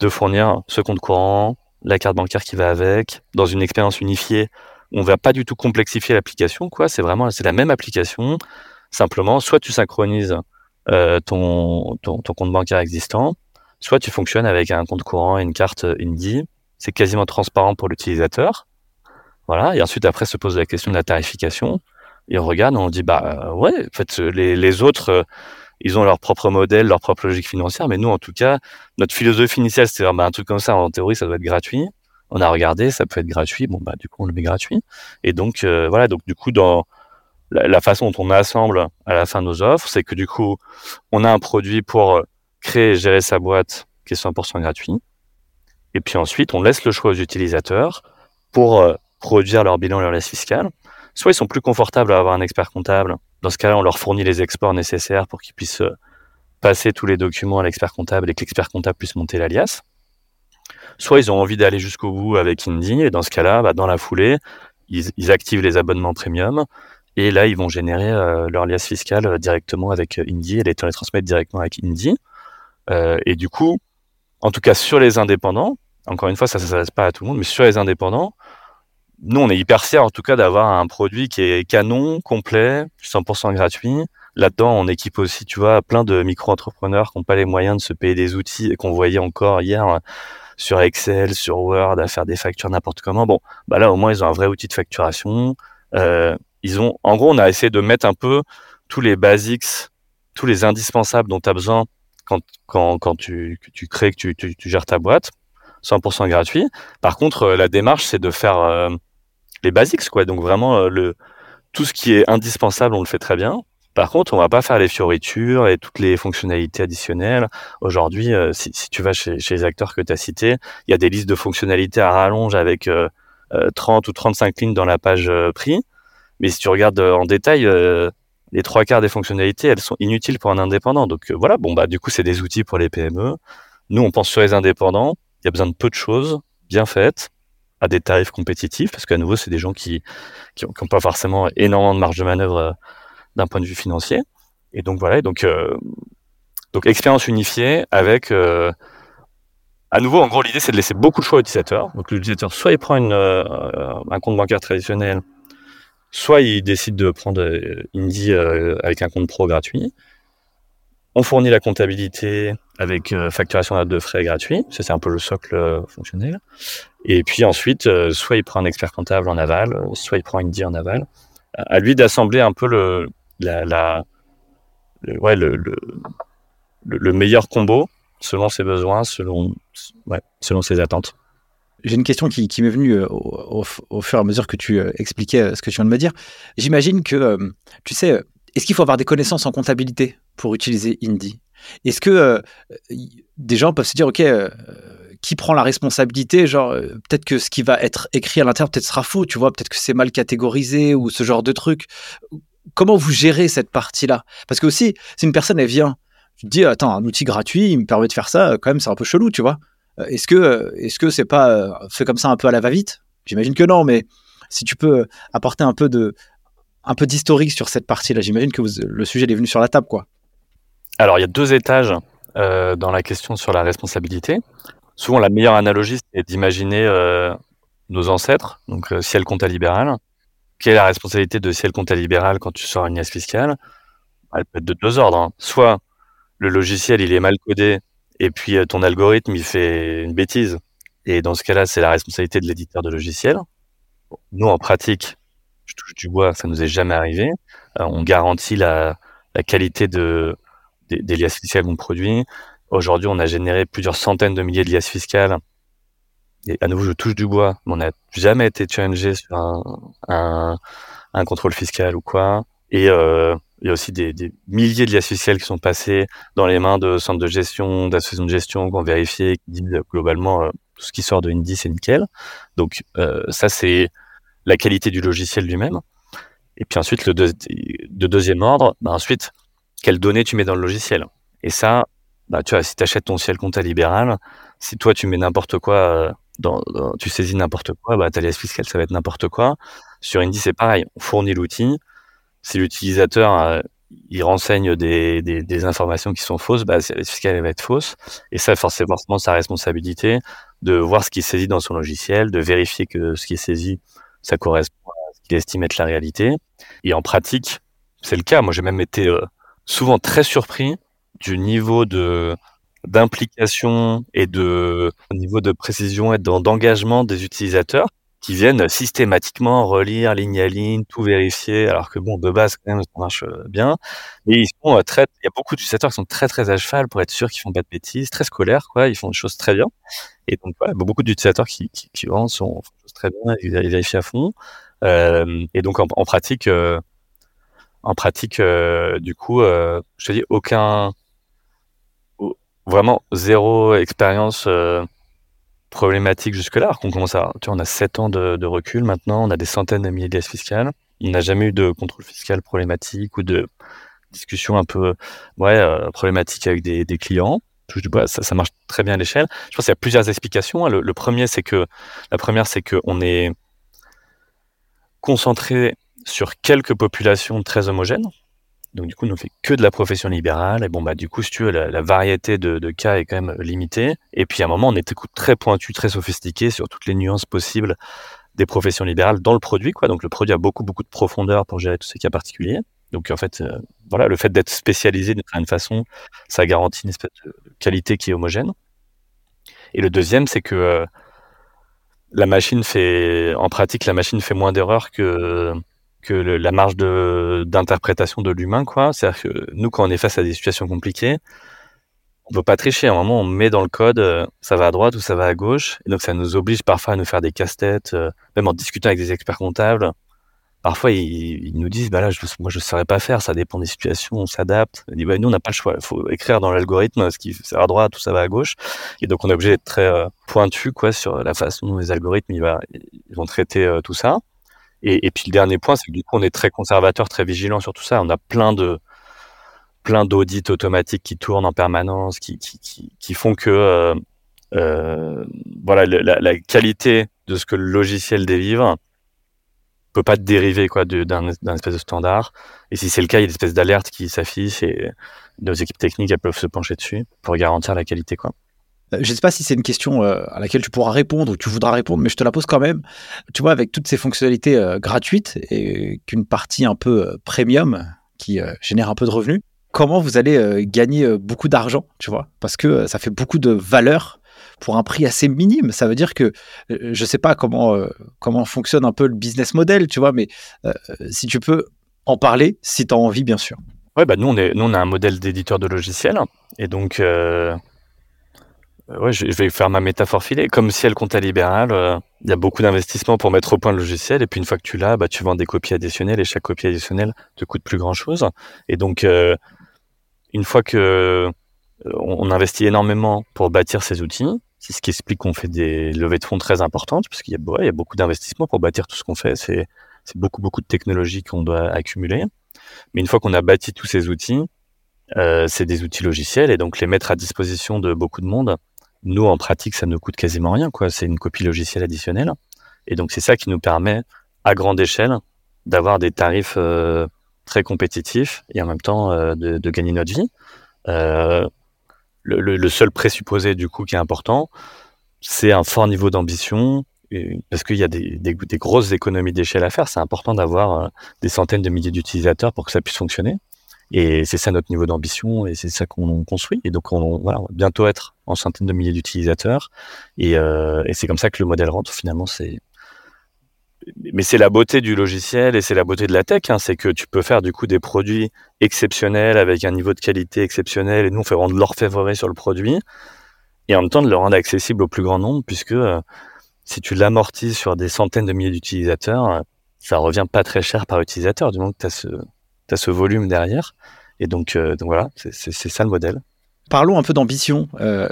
de fournir ce compte courant, la carte bancaire qui va avec, dans une expérience unifiée on va pas du tout complexifier l'application, quoi. C'est vraiment, c'est la même application. Simplement, soit tu synchronises euh, ton, ton, compte bancaire existant, soit tu fonctionnes avec un compte courant et une carte Indie. C'est quasiment transparent pour l'utilisateur. Voilà. Et ensuite, après, se pose la question de la tarification. Et on regarde, on dit, bah ouais, en fait, les, les autres, euh, ils ont leur propre modèle, leur propre logique financière. Mais nous, en tout cas, notre philosophie initiale, c'était bah, un truc comme ça, en théorie, ça doit être gratuit on a regardé, ça peut être gratuit. Bon, bah, du coup, on le met gratuit. Et donc, euh, voilà. Donc, du coup, dans la, façon dont on assemble à la fin nos offres, c'est que du coup, on a un produit pour créer et gérer sa boîte qui est 100% gratuit. Et puis ensuite, on laisse le choix aux utilisateurs pour euh, produire leur bilan et leur liste fiscale. Soit ils sont plus confortables à avoir un expert comptable. Dans ce cas-là, on leur fournit les exports nécessaires pour qu'ils puissent euh, passer tous les documents à l'expert comptable et que l'expert comptable puisse monter l'alias soit ils ont envie d'aller jusqu'au bout avec Indie, et dans ce cas-là, bah, dans la foulée, ils, activent les abonnements premium, et là, ils vont générer euh, leur liasse fiscale euh, directement avec euh, Indie, et les, transmettre directement avec Indie. et du coup, en tout cas sur les indépendants, encore une fois, ça ne s'adresse pas à tout le monde, mais sur les indépendants, nous, on est hyper fiers en tout cas d'avoir un produit qui est canon, complet, 100% gratuit. Là-dedans, on équipe aussi, tu vois, plein de micro-entrepreneurs qui n'ont pas les moyens de se payer des outils et qu'on voyait encore hier sur Excel, sur Word, à faire des factures n'importe comment. Bon, bah là au moins ils ont un vrai outil de facturation. Euh, ils ont, en gros, on a essayé de mettre un peu tous les basics, tous les indispensables dont tu as besoin quand, quand, quand tu, tu crées, que tu, tu, tu, gères ta boîte, 100% gratuit. Par contre, euh, la démarche, c'est de faire euh, les basics, quoi. Donc vraiment, euh, le, tout ce qui est indispensable, on le fait très bien. Par contre, on va pas faire les fioritures et toutes les fonctionnalités additionnelles. Aujourd'hui, euh, si, tu vas chez, les acteurs que tu as cités, il y a des listes de fonctionnalités à rallonge avec euh, 30 euh, ou 35 lignes dans la page euh, prix. Mais si tu regardes en détail, les trois quarts des fonctionnalités, elles sont inutiles pour un indépendant. Donc voilà, bon bah du coup, c'est des outils pour les PME. Nous, on pense sur les indépendants. Il y a besoin de peu de choses bien faites à des tarifs compétitifs parce qu'à nouveau, c'est des gens qui qui n'ont pas forcément énormément de marge de manœuvre d'un point de vue financier. Et donc voilà, donc euh, donc expérience unifiée avec euh, à nouveau, en gros, l'idée c'est de laisser beaucoup de choix aux utilisateurs. Donc l'utilisateur, soit il prend euh, un compte bancaire traditionnel, soit il décide de prendre Indie avec un compte pro gratuit. On fournit la comptabilité avec facturation de frais gratuit. Ça, c'est un peu le socle fonctionnel. Et puis ensuite, soit il prend un expert comptable en aval, soit il prend Indie en aval. À lui d'assembler un peu le, la, le, ouais, le, le, le, meilleur combo selon ses besoins, selon, selon ses attentes. J'ai une question qui, qui m'est venue euh, au, au, fur et à mesure que tu euh, expliquais euh, ce que tu viens de me dire. J'imagine que, tu sais, est-ce qu'il faut avoir des connaissances en comptabilité pour utiliser Indie Est-ce que des gens peuvent se dire, OK, qui prend la responsabilité? Genre, peut-être que ce qui va être écrit à l'intérieur peut-être sera faux, tu vois, peut-être que c'est mal catégorisé ou ce genre de truc. Comment vous gérez cette partie-là? Parce que aussi, si une personne, vient, tu te dis, attends, un outil gratuit, il me permet de faire ça, quand même, c'est un peu chelou, tu vois. Est-ce que est-ce que c'est pas fait comme ça un peu à la va-vite? J'imagine que non, mais si tu peux apporter un peu de un peu d'historique sur cette partie-là, j'imagine que le sujet est venu sur la table, quoi. Alors, il y a deux étages euh, dans la question sur la responsabilité. Souvent, la meilleure analogie, c'est d'imaginer euh, nos ancêtres, donc euh, ciel compta libéral. Quelle est la responsabilité de ciel compta libéral quand tu sors une liasse fiscale? Elle peut être de deux ordres. Hein. Soit le logiciel, il est mal codé, et puis ton algorithme, il fait une bêtise. Et dans ce cas-là, c'est la responsabilité de l'éditeur de logiciel. Nous, en pratique, je touche du bois, ça nous est jamais arrivé. on garantit la, qualité de, des, liasses fiscales qu'on produit. Aujourd'hui, on a généré plusieurs centaines de milliers de liasses fiscales. Et à nouveau, je touche du bois, mais on n'a jamais été challengé sur un, un, contrôle fiscal ou quoi. Et euh, il y a aussi des, des, milliers de liasses qui sont passées dans les mains de centres de gestion, d'associations de gestion, qui ont vérifié, qui disent globalement euh, tout ce qui sort de Indy, c'est nickel. Donc euh, ça, c'est la qualité du logiciel lui-même. Et puis ensuite, le de deuxième ordre, bah ensuite, quelles données tu mets dans le logiciel. Et ça, bah, tu vois, si tu achètes ton ciel compta libéral, si toi tu mets n'importe quoi, dans, tu saisis n'importe quoi, bah, ta liasse fiscale, ça va être n'importe quoi. Sur Indy, c'est pareil. On fournit l'outil. Si l'utilisateur, euh, il renseigne des, des, des, informations qui sont fausses, bah, la liasse fiscale, elle va être fausse. Et ça, forcément, sa responsabilité de voir ce qui est saisi dans son logiciel, de vérifier que ce qui est saisi, ça correspond à ce qu'il estime être la réalité. Et en pratique, c'est le cas. Moi, j'ai même été euh, souvent très surpris du niveau de d'implication et de niveau de précision et d'engagement des utilisateurs qui viennent systématiquement relire ligne à ligne, tout vérifier, alors que bon, de base, quand même, ça marche euh, bien. Mais ils sont euh, très, il y a beaucoup d'utilisateurs qui sont très, très à cheval pour être sûrs qu'ils font pas de bêtises, très scolaires, quoi. Ils font des choses très bien. Et donc, voilà, beaucoup d'utilisateurs qui, qui, qui vraiment sont, font très bien, ils vérifient à fond. Euh, et donc, en, pratique, en pratique, du coup, je te dis aucun, vraiment zéro expérience euh, problématique jusque-là. Commence à, tu vois, on a 7 ans de, recul maintenant, on a des centaines de milliers de fiscales. On n'a jamais eu de contrôle fiscal problématique ou de discussion un peu, euh, problématique avec des, clients. Ça, marche très bien à l'échelle. Je pense qu'il y a plusieurs explications. Le, le premier, c'est que la première, c'est qu'on est concentré sur quelques populations très homogènes. Donc du coup, on ne fait que de la profession libérale. Et bon, bah du coup, si tu veux, la, variété de, de, cas est quand même limitée. Et puis à un moment, on était très pointu, très sophistiqué sur toutes les nuances possibles des professions libérales dans le produit. Quoi. Donc le produit a beaucoup, beaucoup de profondeur pour gérer tous ces cas particuliers. Donc en fait, euh, voilà, le fait d'être spécialisé d'une certaine façon, ça garantit une espèce de qualité qui est homogène. Et le deuxième, c'est que euh, la machine fait, en pratique, la machine fait moins d'erreurs que que la marge d'interprétation de, l'humain, quoi. C'est-à-dire que nous, quand on est face à des situations compliquées, on peut pas tricher. À un moment, on met dans le code, euh, ça va à droite ou ça va à gauche. Et donc, ça nous oblige parfois à nous faire des casse-têtes, euh, même en discutant avec des experts comptables. Parfois, ils, nous disent, bah là, moi, je ne saurais pas faire. Ça dépend des situations, on s'adapte. On dit, bah, nous, on n'a pas le choix. Il faut écrire dans l'algorithme ce qui va à droite ou ça va à gauche. Et donc, on est obligé d'être très euh, pointu, quoi, sur la façon dont les algorithmes, ils vont traiter tout ça. Et, puis le dernier point, c'est que du coup, on est très conservateur, très vigilant sur tout ça. On a plein de plein d'audits automatiques qui tournent en permanence, qui, qui, qui, font que euh, euh, voilà la, qualité de ce que le logiciel délivre peut pas dériver quoi d'un espèce de standard. Et si c'est le cas, il y a des espèces d'alertes qui s'affichent et nos équipes techniques elles peuvent se pencher dessus pour garantir la qualité quoi. Euh, je ne sais pas si c'est une question euh, à laquelle tu pourras répondre ou tu voudras répondre, mais je te la pose quand même. Tu vois, avec toutes ces fonctionnalités euh, gratuites et qu'une partie un peu premium qui génère un peu de revenus, comment vous allez gagner beaucoup d'argent, tu vois? Parce que ça fait beaucoup de valeur pour un prix assez minime. Ça veut dire que je ne sais pas comment, comment fonctionne un peu le business model, tu vois, mais si tu peux en parler, si tu as envie, bien sûr. Ouais, bah nous, on, nous, on a un modèle d'éditeur de logiciels. Et donc, ouais, je vais faire ma métaphore filée. Comme si elle comptait libéral, euh, il y a beaucoup d'investissements pour mettre au point le logiciel. Et puis une fois que tu l'as, bah, tu vends des copies additionnelles et chaque copie additionnelle te coûte plus grand chose. Et donc, euh, une fois que on, investit énormément pour bâtir ces outils. C'est ce qui explique qu'on fait des levées de fonds très importantes, parce qu'il y, y, a beaucoup d'investissements pour bâtir tout ce qu'on fait. C'est beaucoup, beaucoup de technologies qu'on doit accumuler. Mais une fois qu'on a bâti tous ces outils, euh, c'est des outils logiciels et donc les mettre à disposition de beaucoup de monde, nous en pratique ça ne coûte quasiment rien quoi. C'est une copie logicielle additionnelle et donc c'est ça qui nous permet à grande échelle d'avoir des tarifs euh, très compétitifs et en même temps euh, de, gagner notre vie. Euh, le, seul présupposé du coup qui est important, c'est un fort niveau d'ambition parce qu'il y a des, des, des grosses économies d'échelle à faire. C'est important d'avoir des centaines de milliers d'utilisateurs pour que ça puisse fonctionner. Et c'est ça notre niveau d'ambition et c'est ça qu'on construit. Et donc, on, va bientôt être en centaines de milliers d'utilisateurs. Et, euh, et c'est comme ça que le modèle rentre. Finalement, c'est. Mais c'est la beauté du logiciel et c'est la beauté de la tech. Hein, c'est que tu peux faire du coup des produits exceptionnels avec un niveau de qualité exceptionnel. Et nous, on fait de l'orfèvrerie sur le produit. Et en même temps, de le rendre accessible au plus grand nombre, puisque euh, si tu l'amortis sur des centaines de milliers d'utilisateurs, ça revient pas très cher par utilisateur, du moment que tu as ce, ce volume derrière. Et donc, euh, donc voilà, c'est ça le modèle. Parlons un peu d'ambition. Euh,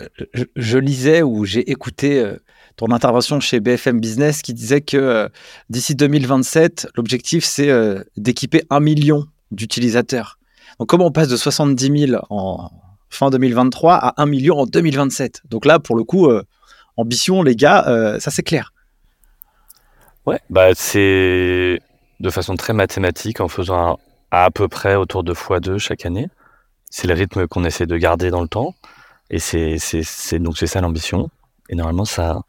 je, lisais ou j'ai écouté euh, ton intervention chez BFM Business qui disait que d'ici 2027, l'objectif c'est d'équiper un million d'utilisateurs. Donc comment on passe de 70 000 en fin 2023 à 1 million en 2027 Donc là, pour le coup, ambition, les gars, ça c'est clair. Ouais, bah c'est de façon très mathématique en faisant un, à peu près autour de x2 chaque année. C'est le rythme qu'on essaie de garder dans le temps. Et c'est, donc c'est ça l'ambition. Et normalement, ça,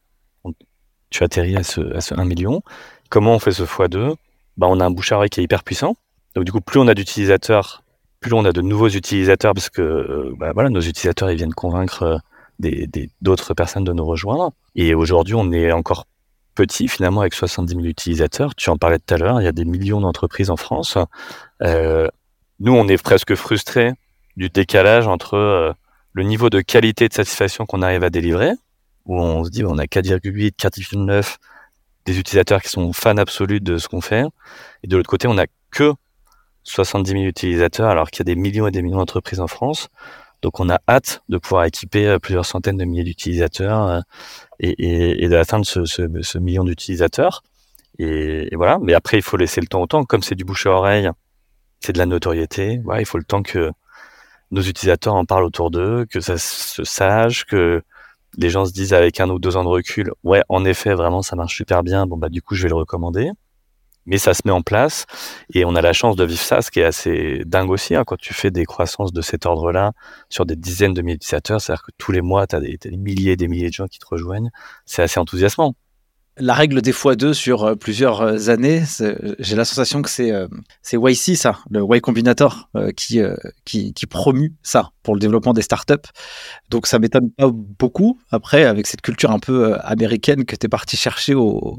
tu atterris à ce, à ce 1 million. Comment on fait ce x2 bah, On a un bouche à oreille qui est hyper puissant. Donc du coup, plus on a d'utilisateurs, plus on a de nouveaux utilisateurs, parce que euh, bah, voilà, nos utilisateurs ils viennent convaincre euh, des, des, d'autres personnes de nous rejoindre. Et aujourd'hui, on est encore petit finalement avec 70 000 utilisateurs. Tu en parlais tout à l'heure, il y a des millions d'entreprises en France. Euh, nous, on est presque frustrés du décalage entre euh, le niveau de qualité et de satisfaction qu'on arrive à délivrer, où on se dit on a 4,8, 4,9 des utilisateurs qui sont fans absolus de ce qu'on fait, et de l'autre côté, on n'a que 70 000 utilisateurs alors qu'il y a des millions et des millions d'entreprises en France. Donc on a hâte de pouvoir équiper euh, plusieurs centaines de milliers d'utilisateurs et, et, et d'atteindre ce, ce, ce, million d'utilisateurs. Et, voilà. Mais après, il faut laisser le temps au temps. Comme c'est du bouche à oreille, c'est de la notoriété. Voilà, il faut le temps que nos utilisateurs en parlent autour d'eux, que ça se sache, que les gens se disent avec un ou deux ans de recul, ouais, en effet, vraiment, ça marche super bien. Bon, bah, du coup, je vais le recommander mais ça se met en place et on a la chance de vivre ça, ce qui est assez dingue aussi hein, quand tu fais des croissances de cet ordre-là sur des dizaines de milliers d'utilisateurs, c'est-à-dire que tous les mois, tu as, des milliers et des milliers de gens qui te rejoignent, c'est assez enthousiasmant. La règle des x2 sur euh, plusieurs euh, années, j'ai la sensation que c'est euh, YC, ça, le Y Combinator, qui, qui, qui promue ça pour le développement des startups. Donc ça m'étonne pas beaucoup, après, avec cette culture un peu américaine que tu es parti chercher au,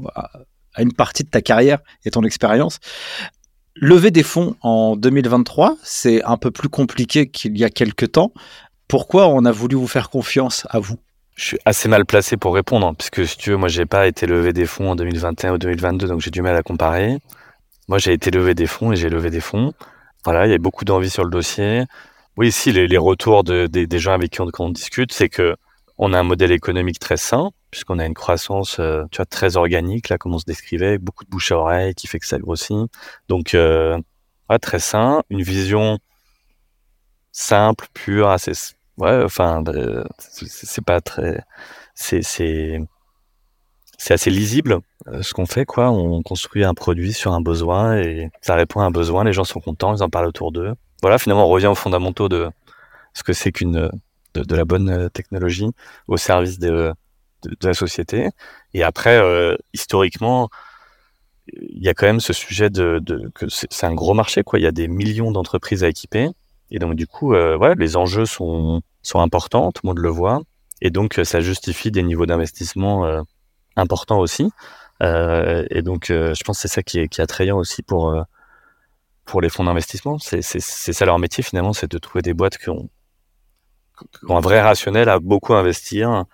à une partie de ta carrière et ton expérience. Lever des fonds en 2023, c'est un peu plus compliqué qu'il y a quelques temps. Pourquoi on a voulu vous faire confiance à vous? Je suis assez mal placé pour répondre, hein, puisque si tu veux, moi, j'ai pas été levé des fonds en 2021 ou 2022, donc j'ai du mal à comparer. Moi, j'ai été levé des fonds et j'ai levé des fonds. Voilà, il y a beaucoup d'envie sur le dossier. Oui, si les, retours de, des gens avec qui on, on discute, c'est que on a un modèle économique très sain, puisqu'on a une croissance euh, tu vois, très organique, là, comme on se décrivait, beaucoup de bouche à oreille qui fait que ça grossit. Donc, euh, très sain, une vision simple, pure, assez. Ouais, enfin, c'est pas très. C'est c'est assez lisible euh, ce qu'on fait, quoi. On construit un produit sur un besoin et ça répond à un besoin. Les gens sont contents, ils en parlent autour d'eux. Voilà, finalement, on revient aux fondamentaux de ce que c'est qu'une de, de, la bonne technologie au service de, de, la société. Et après, euh, historiquement, il y a quand même ce sujet de, que c'est un gros marché, quoi. Il y a des millions d'entreprises à équiper. Et donc, du coup, euh, ouais, les enjeux sont, sont importants, tout le monde le voit. Et donc, ça justifie des niveaux d'investissement euh, importants aussi. Et donc, je pense que c'est ça qui est, qui est attrayant aussi pour, pour les fonds d'investissement. C'est ça leur métier, finalement, c'est de trouver des boîtes qui ont un vrai rationnel à beaucoup investir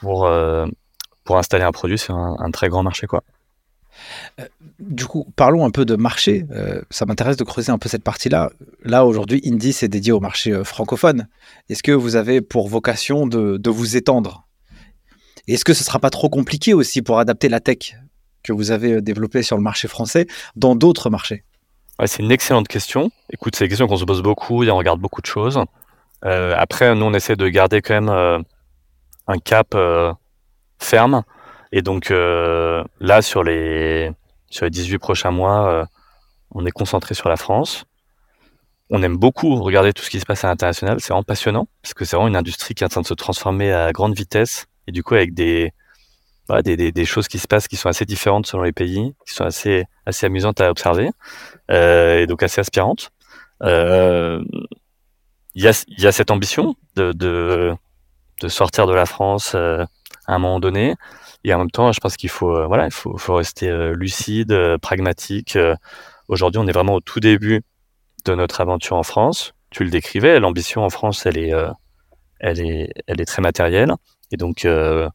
pour, euh, pour installer un produit sur un, un, très grand marché. Quoi. Du coup, parlons un peu de marché. ça m'intéresse de creuser un peu cette partie-là. Là, aujourd'hui, Indie, c'est dédié au marché francophone. Est-ce que vous avez pour vocation de, de vous étendre? Est-ce que ce ne sera pas trop compliqué aussi pour adapter la tech que vous avez développée sur le marché français dans d'autres marchés? C'est une excellente question. Écoute, c'est une question qu'on se pose beaucoup et on regarde beaucoup de choses. Euh, après, nous, on essaie de garder quand même euh, un cap euh, ferme. Et donc là, sur les, sur les 18 prochains mois, on est concentré sur la France. On aime beaucoup regarder tout ce qui se passe à l'international. C'est vraiment passionnant parce que c'est vraiment une industrie qui est en train de se transformer à grande vitesse et du coup avec des, des, des, des, choses qui se passent qui sont assez différentes selon les pays, qui sont assez, assez amusantes à observer et donc assez aspirantes. Euh, il y a, y a cette ambition de, de, de, sortir de la France euh, à un moment donné. Et en même temps, je pense qu'il faut, euh, voilà, il faut, faut rester euh, lucide, pragmatique. Aujourd'hui, on est vraiment au tout début de notre aventure en France. Tu le décrivais, l'ambition en France, elle est, elle est, elle est très matérielle. Et donc, euh,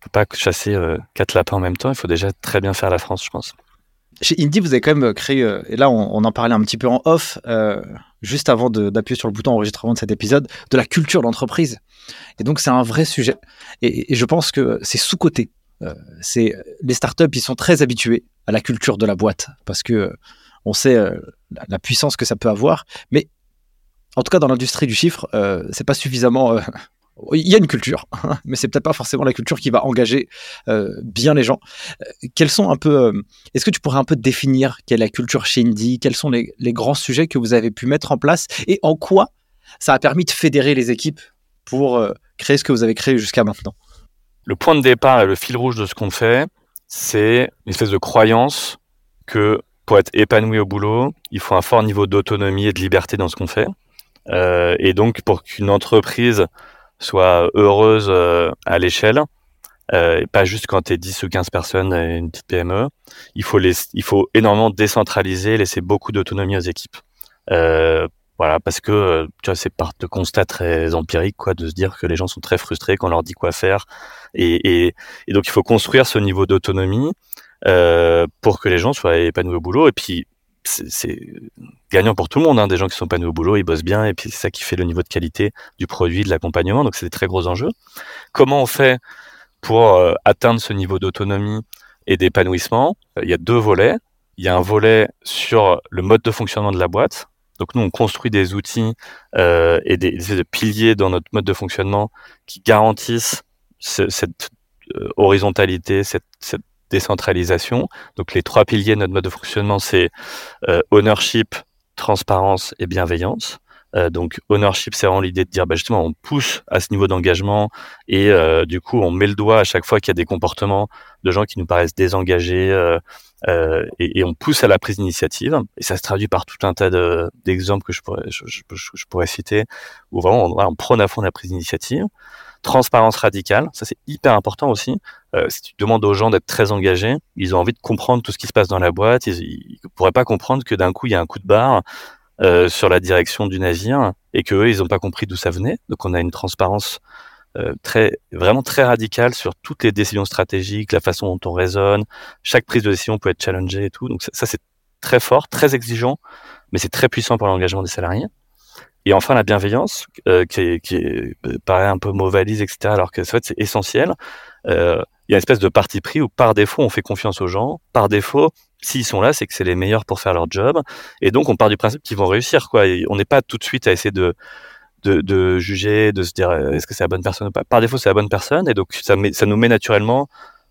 peut pas chasser quatre lapins en même temps. Il faut déjà très bien faire la France, je pense. Chez Indie, vous avez quand même créé, et là on, en parlait un petit peu en off, euh, juste avant d'appuyer sur le bouton enregistrement de cet épisode, de la culture d'entreprise. Et donc c'est un vrai sujet. Et, je pense que c'est. Euh, c'est les startups, ils sont très habitués à la culture de la boîte parce que euh, on sait euh, la, puissance que ça peut avoir. Mais en tout cas, dans l'industrie du chiffre, euh, c'est pas suffisamment il y a une culture, mais c'est peut-être pas forcément la culture qui va engager euh, bien les gens. Euh, quels sont un peu, euh, est-ce que tu pourrais un peu définir quelle est la culture chez Indie Quels sont les, grands sujets que vous avez pu mettre en place? Et en quoi ça a permis de fédérer les équipes pour créer ce que vous avez créé jusqu'à maintenant? Le point de départ et le fil rouge de ce qu'on fait, c'est une espèce de croyance que pour être épanoui au boulot, il faut un fort niveau d'autonomie et de liberté dans ce qu'on fait. et donc, pour qu'une entreprise soit heureuse euh, à l'échelle, euh, pas juste quand tu es 10 ou 15 personnes et une petite PME. Il faut, les, il faut énormément décentraliser, laisser beaucoup d'autonomie aux équipes. Euh, voilà, parce que tu vois, c'est part de constat très empirique, quoi, de se dire que les gens sont très frustrés quand on leur dit quoi faire, et, et, donc il faut construire ce niveau d'autonomie pour que les gens soient épanouis au boulot. Et puis c'est gagnant pour tout le monde. Hein. Des gens qui sont pas au boulot, ils bossent bien, et puis c'est ça qui fait le niveau de qualité du produit, de l'accompagnement. Donc c'est des très gros enjeux. Comment on fait pour euh, atteindre ce niveau d'autonomie et d'épanouissement? Il y a deux volets. Il y a un volet sur le mode de fonctionnement de la boîte. Donc nous, on construit des outils euh, et des, piliers dans notre mode de fonctionnement qui garantissent cette euh, horizontalité, cette décentralisation. Donc les trois piliers de notre mode de fonctionnement, c'est euh, ownership, transparence et bienveillance. Euh, donc ownership, c'est vraiment l'idée de dire, bah, justement, on pousse à ce niveau d'engagement et euh, du coup, on met le doigt à chaque fois qu'il y a des comportements de gens qui nous paraissent désengagés et, on pousse à la prise d'initiative. Et ça se traduit par tout un tas d'exemples que je pourrais, je, pourrais citer où vraiment on, on prône à fond la prise d'initiative. Transparence radicale, ça c'est hyper important aussi. Euh, si tu demandes aux gens d'être très engagés, ils ont envie de comprendre tout ce qui se passe dans la boîte. Ils ne pourraient pas comprendre que d'un coup il y a un coup de barre euh, sur la direction du navire et que eux ils n'ont pas compris d'où ça venait. Donc on a une transparence euh, très vraiment très radicale sur toutes les décisions stratégiques, la façon dont on raisonne. Chaque prise de décision peut être challengée et tout. Donc ça, c'est très fort, très exigeant, mais c'est très puissant pour l'engagement des salariés. Et enfin, la bienveillance, euh, qui, qui euh, paraît un peu mot valise, etc., alors que en fait, c'est essentiel. Euh, il y a une espèce de parti pris où, par défaut, on fait confiance aux gens. Par défaut, s'ils sont là, c'est que c'est les meilleurs pour faire leur job. Et donc, on part du principe qu'ils vont réussir. Quoi. on n'est pas tout de suite à essayer de, de, juger, de se dire est-ce que c'est la bonne personne ou pas. Par défaut, c'est la bonne personne. Et donc, ça, nous met naturellement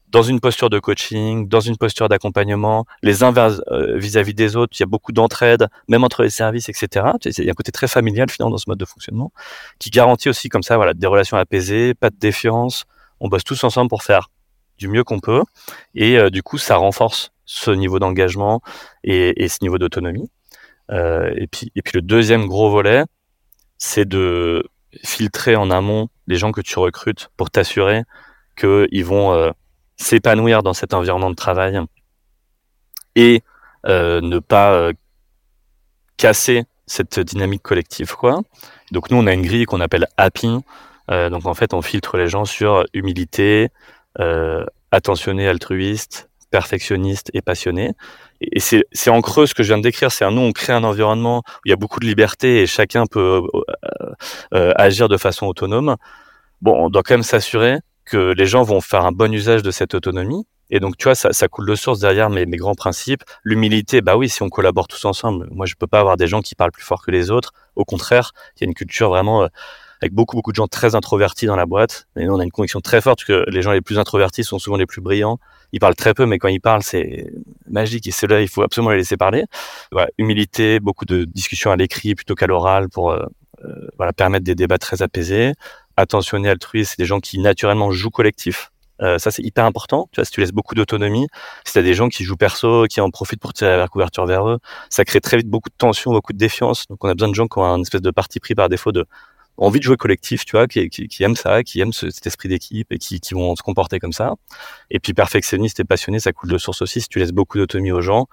dans une posture de coaching, dans une posture d'accompagnement, les uns euh, vis-à-vis des autres, il y a beaucoup d'entraide, même entre les services, etc. Il y a un côté très familial finalement dans ce mode de fonctionnement, qui garantit aussi comme ça, voilà, des relations apaisées, pas de défiance. On bosse tous ensemble pour faire du mieux qu'on peut, et euh, du coup, ça renforce ce niveau d'engagement et, ce niveau d'autonomie. Euh, et puis, et puis le deuxième gros volet, c'est de filtrer en amont les gens que tu recrutes pour t'assurer qu'ils vont euh, s'épanouir dans cet environnement de travail et ne pas casser cette dynamique collective quoi. Donc nous on a une grille qu'on appelle happy. Donc en fait on filtre les gens sur humilité, attentionné, altruiste, perfectionnistes et passionnés. Et c'est en creux ce que je viens de décrire, c'est un nous on crée un environnement où il y a beaucoup de liberté et chacun peut euh, agir de façon autonome. Bon, on doit quand même s'assurer que les gens vont faire un bon usage de cette autonomie. Et donc, tu vois, ça, ça coule de source derrière mes, mes grands principes. L'humilité, bah oui, si on collabore tous ensemble, moi, je peux pas avoir des gens qui parlent plus fort que les autres. Au contraire, il y a une culture vraiment avec beaucoup, beaucoup de gens très introvertis dans la boîte. Et nous, on a une conviction très forte que les gens les plus introvertis sont souvent les plus brillants. Ils parlent très peu, mais quand ils parlent, c'est magique. Et ceux-là, il faut absolument les laisser parler. Voilà, humilité, beaucoup de discussions à l'écrit plutôt qu'à l'oral pour euh, euh, voilà, permettre des débats très apaisés. Attentionné, altruiste, c'est des gens qui naturellement jouent collectif. Euh, ça, c'est hyper important. Tu vois, si tu laisses beaucoup d'autonomie, si tu as des gens qui jouent perso, qui en profitent pour tirer la couverture vers eux, ça crée très vite beaucoup de tension, beaucoup de défiance. Donc, on a besoin de gens qui ont un espèce de parti pris par défaut de envie de jouer collectif, tu vois, qui, qui, qui aiment ça, qui aiment cet esprit d'équipe et qui, vont se comporter comme ça. Et puis perfectionniste et passionné, ça coule de source aussi. Si tu laisses beaucoup d'autonomie aux gens,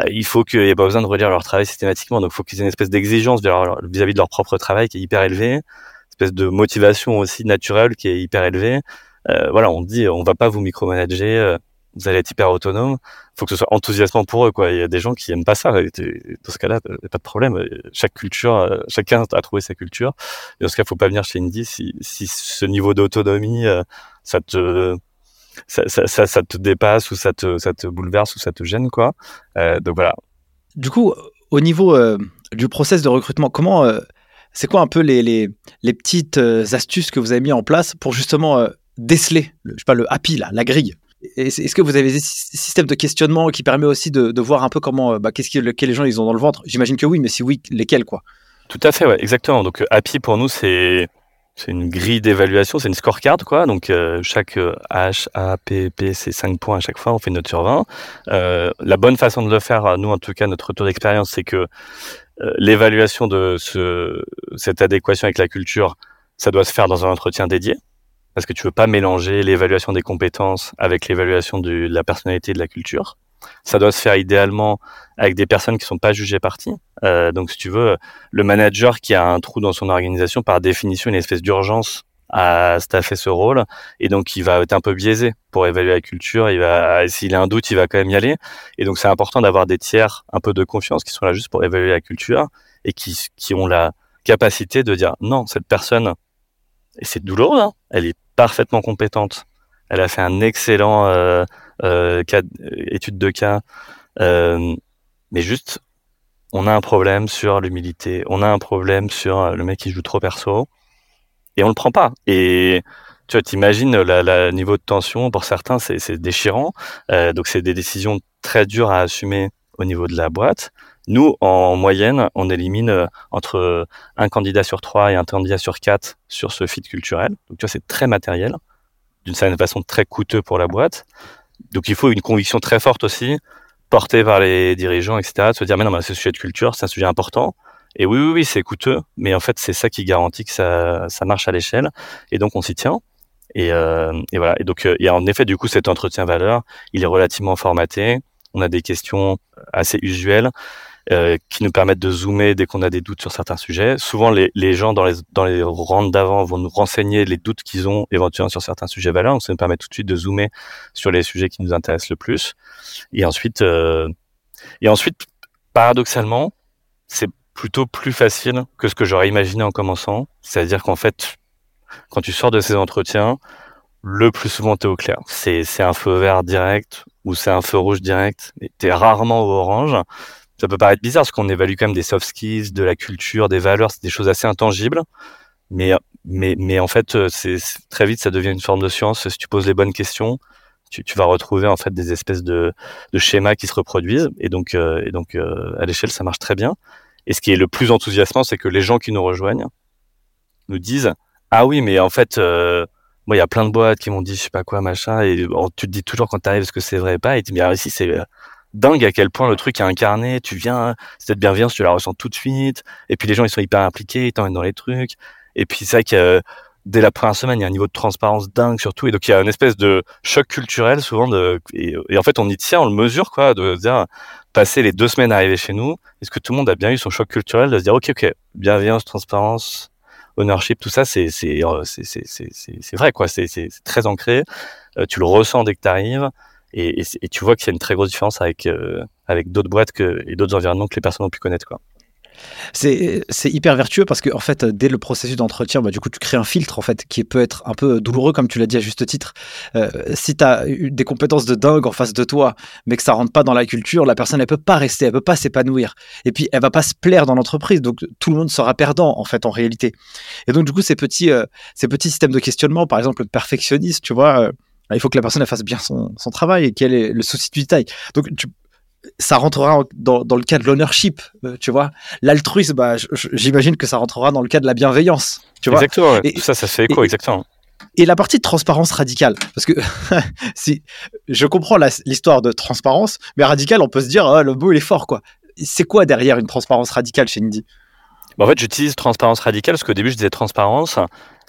euh, il faut qu'il n'y ait pas besoin de relire leur travail systématiquement. Donc, il faut qu'ils aient une espèce d'exigence vis-à-vis de leur propre travail qui est hyper élevée, une espèce de motivation aussi naturelle qui est hyper élevée. Euh, voilà, on dit, on va pas vous micromanager. Euh, vous allez être hyper autonome. Il faut que ce soit enthousiasmant pour eux. Quoi. Il y a des gens qui aiment pas ça. Dans ce cas-là, a pas de problème. Chaque culture, euh, chacun a trouvé sa culture. Et dans ce cas, il faut pas venir chez Indie si, si ce niveau d'autonomie, euh, ça te ça, ça, te dépasse ou ça te, ça te bouleverse ou ça te gêne. Quoi. Euh, donc voilà. Du coup, au niveau euh, du process de recrutement, comment, c'est quoi un peu les, les, les petites astuces que vous avez mis en place pour justement déceler, le, je sais pas, le happy, là, la grille? Est-ce que vous avez des systèmes de questionnement qui permet aussi de, voir un peu comment, euh, bah, qu'est-ce que, les gens ils ont dans le ventre? J'imagine que oui, mais si oui, lesquels quoi? Tout à fait, exactement. Donc euh, Happy pour nous c'est c'est une grille d'évaluation, c'est une scorecard quoi. Donc euh, chaque H, A, P, P, c'est 5 points à chaque fois. On fait une note sur 20. la bonne façon de le faire, nous en tout cas, notre retour d'expérience, c'est que l'évaluation de ce, cette adéquation avec la culture, ça doit se faire dans un entretien dédié parce que tu veux pas mélanger l'évaluation des compétences avec l'évaluation de la personnalité et de la culture. Ça doit se faire idéalement avec des personnes qui sont pas jugées parties. Euh, donc, si tu veux, le manager qui a un trou dans son organisation, par définition, une espèce d'urgence à staffer ce rôle, et donc il va être un peu biaisé pour évaluer la culture. Il va, s'il a un doute, il va quand même y aller. Et donc, c'est important d'avoir des tiers un peu de confiance qui sont là juste pour évaluer la culture et qui, qui ont la capacité de dire non, cette personne, et c'est douloureux, hein, elle est parfaitement compétente. Elle a fait un excellent euh, euh, étude de cas, euh, mais juste, on a un problème sur l'humilité, on a un problème sur le mec qui joue trop perso, et on le prend pas. Et tu vois, t'imagines le niveau de tension pour certains, c'est déchirant. Euh, donc c'est des décisions très dures à assumer au niveau de la boîte. Nous, en moyenne, on élimine euh, entre un candidat sur trois et un candidat sur quatre sur ce fit culturel. Donc, tu vois, c'est très matériel, d'une certaine façon très coûteux pour la boîte. Donc, il faut une conviction très forte aussi, portée par les dirigeants, etc., de se dire, mais non, mais ce sujet de culture, c'est un sujet important. Et oui, oui, oui, c'est coûteux, mais en fait, c'est ça qui garantit que ça, ça marche à l'échelle. Et donc, on s'y tient. Et, euh, et, voilà. Et donc, euh, il y a en effet, du coup, cet entretien valeur, il est relativement formaté. On a des questions assez usuelles. Euh, qui nous permettent de zoomer dès qu'on a des doutes sur certains sujets. Souvent, les, les gens dans les, dans les rounds d'avant vont nous renseigner les doutes qu'ils ont éventuellement sur certains sujets valeurs. Donc, ça nous permet tout de suite de zoomer sur les sujets qui nous intéressent le plus. Et ensuite, euh, et ensuite, paradoxalement, c'est plutôt plus facile que ce que j'aurais imaginé en commençant. C'est-à-dire qu'en fait, quand tu sors de ces entretiens, le plus souvent, tu es au clair. C'est un feu vert direct ou c'est un feu rouge direct. Tu es rarement au orange ça peut paraître bizarre parce qu'on évalue quand même des soft skills, de la culture, des valeurs, c'est des choses assez intangibles. Mais, mais, mais en fait, euh, c'est très vite, ça devient une forme de science. Si tu poses les bonnes questions, tu, tu vas retrouver en fait des espèces de, de schémas qui se reproduisent. Et donc, euh, et donc euh, à l'échelle, ça marche très bien. Et ce qui est le plus enthousiasmant, c'est que les gens qui nous rejoignent nous disent Ah oui, mais en fait, moi, il y a plein de boîtes qui m'ont dit je sais pas quoi, machin. Et tu te dis toujours quand tu arrives ce que c'est vrai pas? Et tu dis Mais ici, c'est dingue à quel point le truc est incarné. Tu viens, cette bienveillance, tu la ressens tout de suite. Et puis les gens, ils sont hyper impliqués, ils t'emmènent dans les trucs. Et puis c'est vrai que euh, dès la première semaine, il y a un niveau de transparence dingue surtout. Et donc il y a une espèce de choc culturel souvent. De, et, en fait, on y tient, on le mesure, quoi, de dire, passer les deux semaines à arriver chez nous, est-ce que tout le monde a bien eu son choc culturel de se dire, ok, ok, bienveillance, transparence, ownership, tout ça, c'est c'est euh, c'est c'est vrai, quoi. C'est c'est très ancré. Euh, tu le ressens dès que tu arrives. Et, tu vois qu'il y a une très grosse différence avec, avec d'autres boîtes que, et d'autres environnements que les personnes ont pu connaître. Quoi. C'est hyper vertueux parce que en fait, dès le processus d'entretien, bah, du coup, tu crées un filtre en fait qui peut être un peu douloureux, comme tu l'as dit à juste titre. Euh, si tu as des compétences de dingue en face de toi, mais que ça rentre pas dans la culture, la personne elle peut pas rester, elle peut pas s'épanouir, et puis elle va pas se plaire dans l'entreprise, donc tout le monde sera perdant en fait en réalité. Et donc du coup, ces petits, euh, ces petits systèmes de questionnement, par exemple le perfectionniste, tu vois. Euh, il faut que la personne elle fasse bien son, son travail et qu'elle ait le souci du détail. Donc, tu, ça rentrera dans, dans, le cas de l'ownership, euh, tu vois. L'altruisme, bah, j'imagine que ça rentrera dans le cas de la bienveillance, tu vois. Exactement. Et, ça, ça fait écho, exactement. Et la partie de transparence radicale, parce que si je comprends l'histoire de transparence, mais radicale, on peut se dire, oh, le mot il est fort, quoi. C'est quoi derrière une transparence radicale chez Indy? Bah, En fait, j'utilise transparence radicale parce qu'au début, je disais transparence,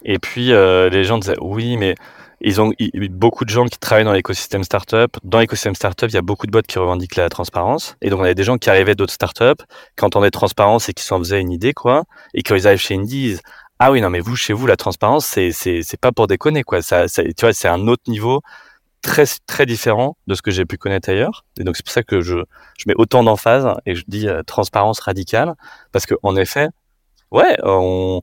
et puis euh, les gens disaient oui, mais ils ont beaucoup de gens qui travaillent dans l'écosystème startup. Dans l'écosystème startup, il y a beaucoup de boîtes qui revendiquent la transparence. Et donc, on avait des gens qui arrivaient d'autres startups, qui entendaient transparence et qui s'en faisaient une idée, quoi. Et quand ils arrivent chez ils disent, ah oui, non, mais vous, chez vous, la transparence, c'est, c'est, c'est pas pour déconner, quoi. Tu vois, c'est un autre niveau très, très différent de ce que j'ai pu connaître ailleurs. Et donc, c'est pour ça que je, je mets autant d'emphase et je dis euh, transparence radicale. Parce que, en effet, ouais, on,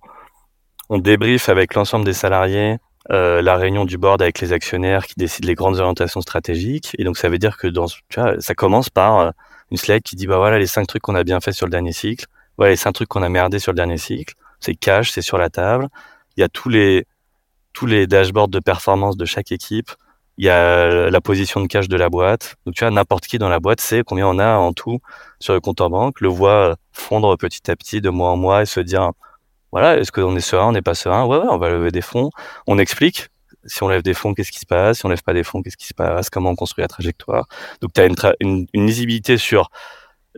on débrief avec l'ensemble des salariés euh, la réunion du board avec les actionnaires qui décident les grandes orientations stratégiques. Et donc, ça veut dire que dans, tu vois, ça commence par euh, une slide qui dit, bah voilà, les cinq trucs qu'on a bien fait sur le dernier cycle. Voilà, les cinq trucs qu'on a merdé sur le dernier cycle. C'est cash, c'est sur la table. Il y a tous les, tous les dashboards de performance de chaque équipe. Il y a la position de cash de la boîte. Donc, tu vois, n'importe qui dans la boîte sait combien on a en tout sur le compte en banque, le voit fondre petit à petit de mois en mois et se dire, voilà, est-ce qu'on est serein, on n'est pas serein? Ouais, ouais, on va lever des fonds. On explique. Si on lève des fonds, qu'est-ce qui se passe? Si on lève pas des fonds, qu'est-ce qui se passe? Comment on construit la trajectoire? Donc, tu as une, une, lisibilité sur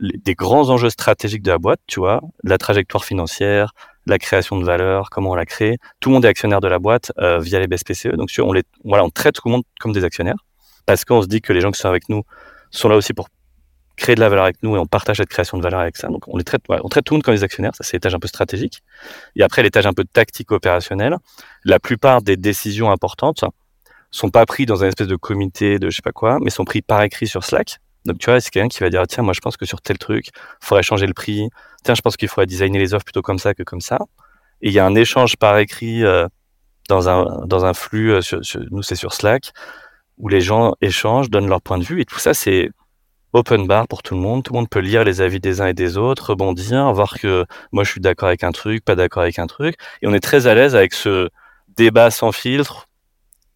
des grands enjeux stratégiques de la boîte, tu vois, la trajectoire financière, la création de valeur, comment on la crée. Tout le monde est actionnaire de la boîte euh, via les BSPCE. Donc, on, les, voilà, on traite tout le monde comme des actionnaires parce qu'on se dit que les gens qui sont avec nous sont là aussi pour créer de la valeur avec nous et on partage cette création de valeur avec ça. Donc on les traite, on traite tout le monde comme des actionnaires, ça c'est l'étage un peu stratégique. Et après l'étage un peu tactique opérationnel, la plupart des décisions importantes sont pas prises dans un espèce de comité de je sais pas quoi, mais sont prises par écrit sur Slack. Donc tu vois, c'est quelqu'un qui va dire tiens moi je pense que sur tel truc, il faudrait changer le prix. Tiens je pense qu'il faudrait designer les offres plutôt comme ça que comme ça. Et il y a un échange par écrit euh, dans un dans un flux euh, nous c'est sur Slack où les gens échangent, donnent leur point de vue et tout ça c'est open bar pour tout le monde. Tout le monde peut lire les avis des uns et des autres, rebondir, voir que moi je suis d'accord avec un truc, pas d'accord avec un truc. Et on est très à l'aise avec ce débat sans filtre,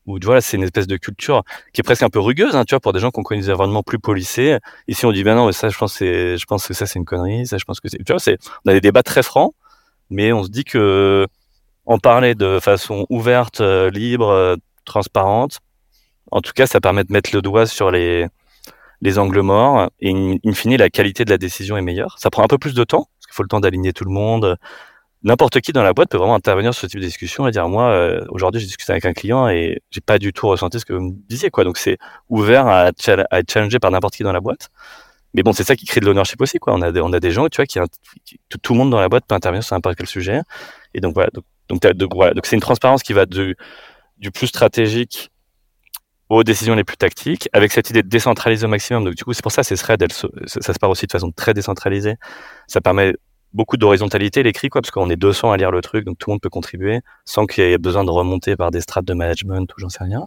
où tu vois, c'est une espèce de culture qui est presque un peu rugueuse, hein, tu vois, pour des gens qui ont connu des environnements plus polissés. Ici, on dit, ben non, mais ça, je pense, je pense que ça, c'est une connerie, ça, je pense que c'est, tu vois, c'est, on a des débats très francs, mais on se dit que en parler de façon ouverte, euh, libre, euh, transparente, en tout cas, ça permet de mettre le doigt sur les, les angles morts et in, fine la qualité de la décision est meilleure. Ça prend un peu plus de temps parce qu'il faut le temps d'aligner tout le monde. N'importe qui dans la boîte peut vraiment intervenir sur ce type de discussion et dire moi euh, aujourd'hui j'ai discuté avec un client et j'ai pas du tout ressenti ce que vous me disiez quoi. Donc c'est ouvert à, être challengé par n'importe qui dans la boîte. Mais bon, c'est ça qui crée de l'ownership aussi quoi. On a des, on a des gens tu vois qui, tout, le monde dans la boîte peut intervenir sur n'importe quel sujet. Et donc voilà. Donc c'est une transparence qui va du plus stratégique aux décisions les plus tactiques, avec cette idée de décentraliser au maximum. Donc du coup, c'est pour ça, c'est Thread, elle, ça, se part aussi de façon très décentralisée. Ça permet beaucoup d'horizontalité, l'écrit, quoi, parce qu'on est 200 à lire le truc, donc tout le monde peut contribuer, sans qu'il y ait besoin de remonter par des strates de management ou j'en sais rien.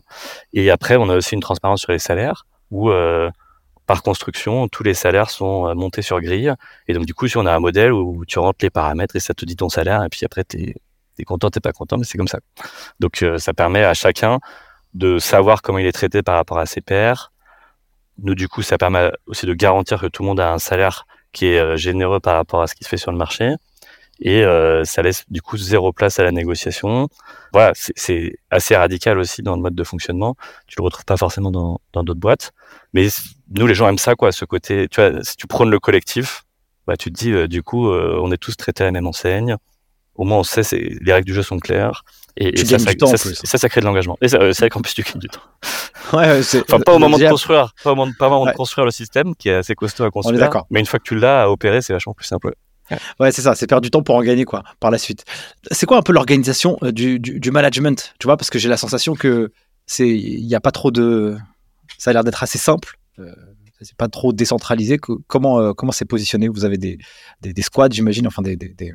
Et après, on a aussi une transparence sur les salaires, où euh, par construction, tous les salaires sont euh, montés sur grille. Et donc du coup, si on a un modèle où tu rentres les paramètres et ça te dit ton salaire, et puis après, t'es es content, t'es pas content, mais c'est comme ça. Donc euh, ça permet à chacun de savoir comment il est traité par rapport à ses pairs. Nous, du coup, ça permet aussi de garantir que tout le monde a un salaire qui est euh, généreux par rapport à ce qui se fait sur le marché. Et euh, ça laisse du coup zéro place à la négociation. Voilà, c'est assez radical aussi dans le mode de fonctionnement. Tu le retrouves pas forcément dans d'autres boîtes. Mais nous, les gens aiment ça, quoi, ce côté. Tu vois, si tu prônes le collectif, bah, tu te dis, euh, du coup, on est tous traités à la même enseigne. Au moins, on sait, les règles du jeu sont claires. Et, ça, ça, temps, ça, ça, crée de l'engagement. Et c'est vrai qu'en plus, tu gagnes du temps. Ouais, enfin, pas au moment de construire, pas au moment, pas au moment de construire le système qui est assez costaud à construire. Mais une fois que tu l'as à opérer, c'est vachement plus simple. Ouais, c'est ça, c'est perdre du temps pour en gagner quoi, par la suite. C'est quoi un peu l'organisation euh, du, du, du, management Tu vois, parce que j'ai la sensation que c'est il n'y a pas trop de Ça a l'air d'être assez simple. Euh, c'est pas trop décentralisé. Comment euh, comment c'est positionné? Vous avez des, des, squads, j'imagine, enfin des, des,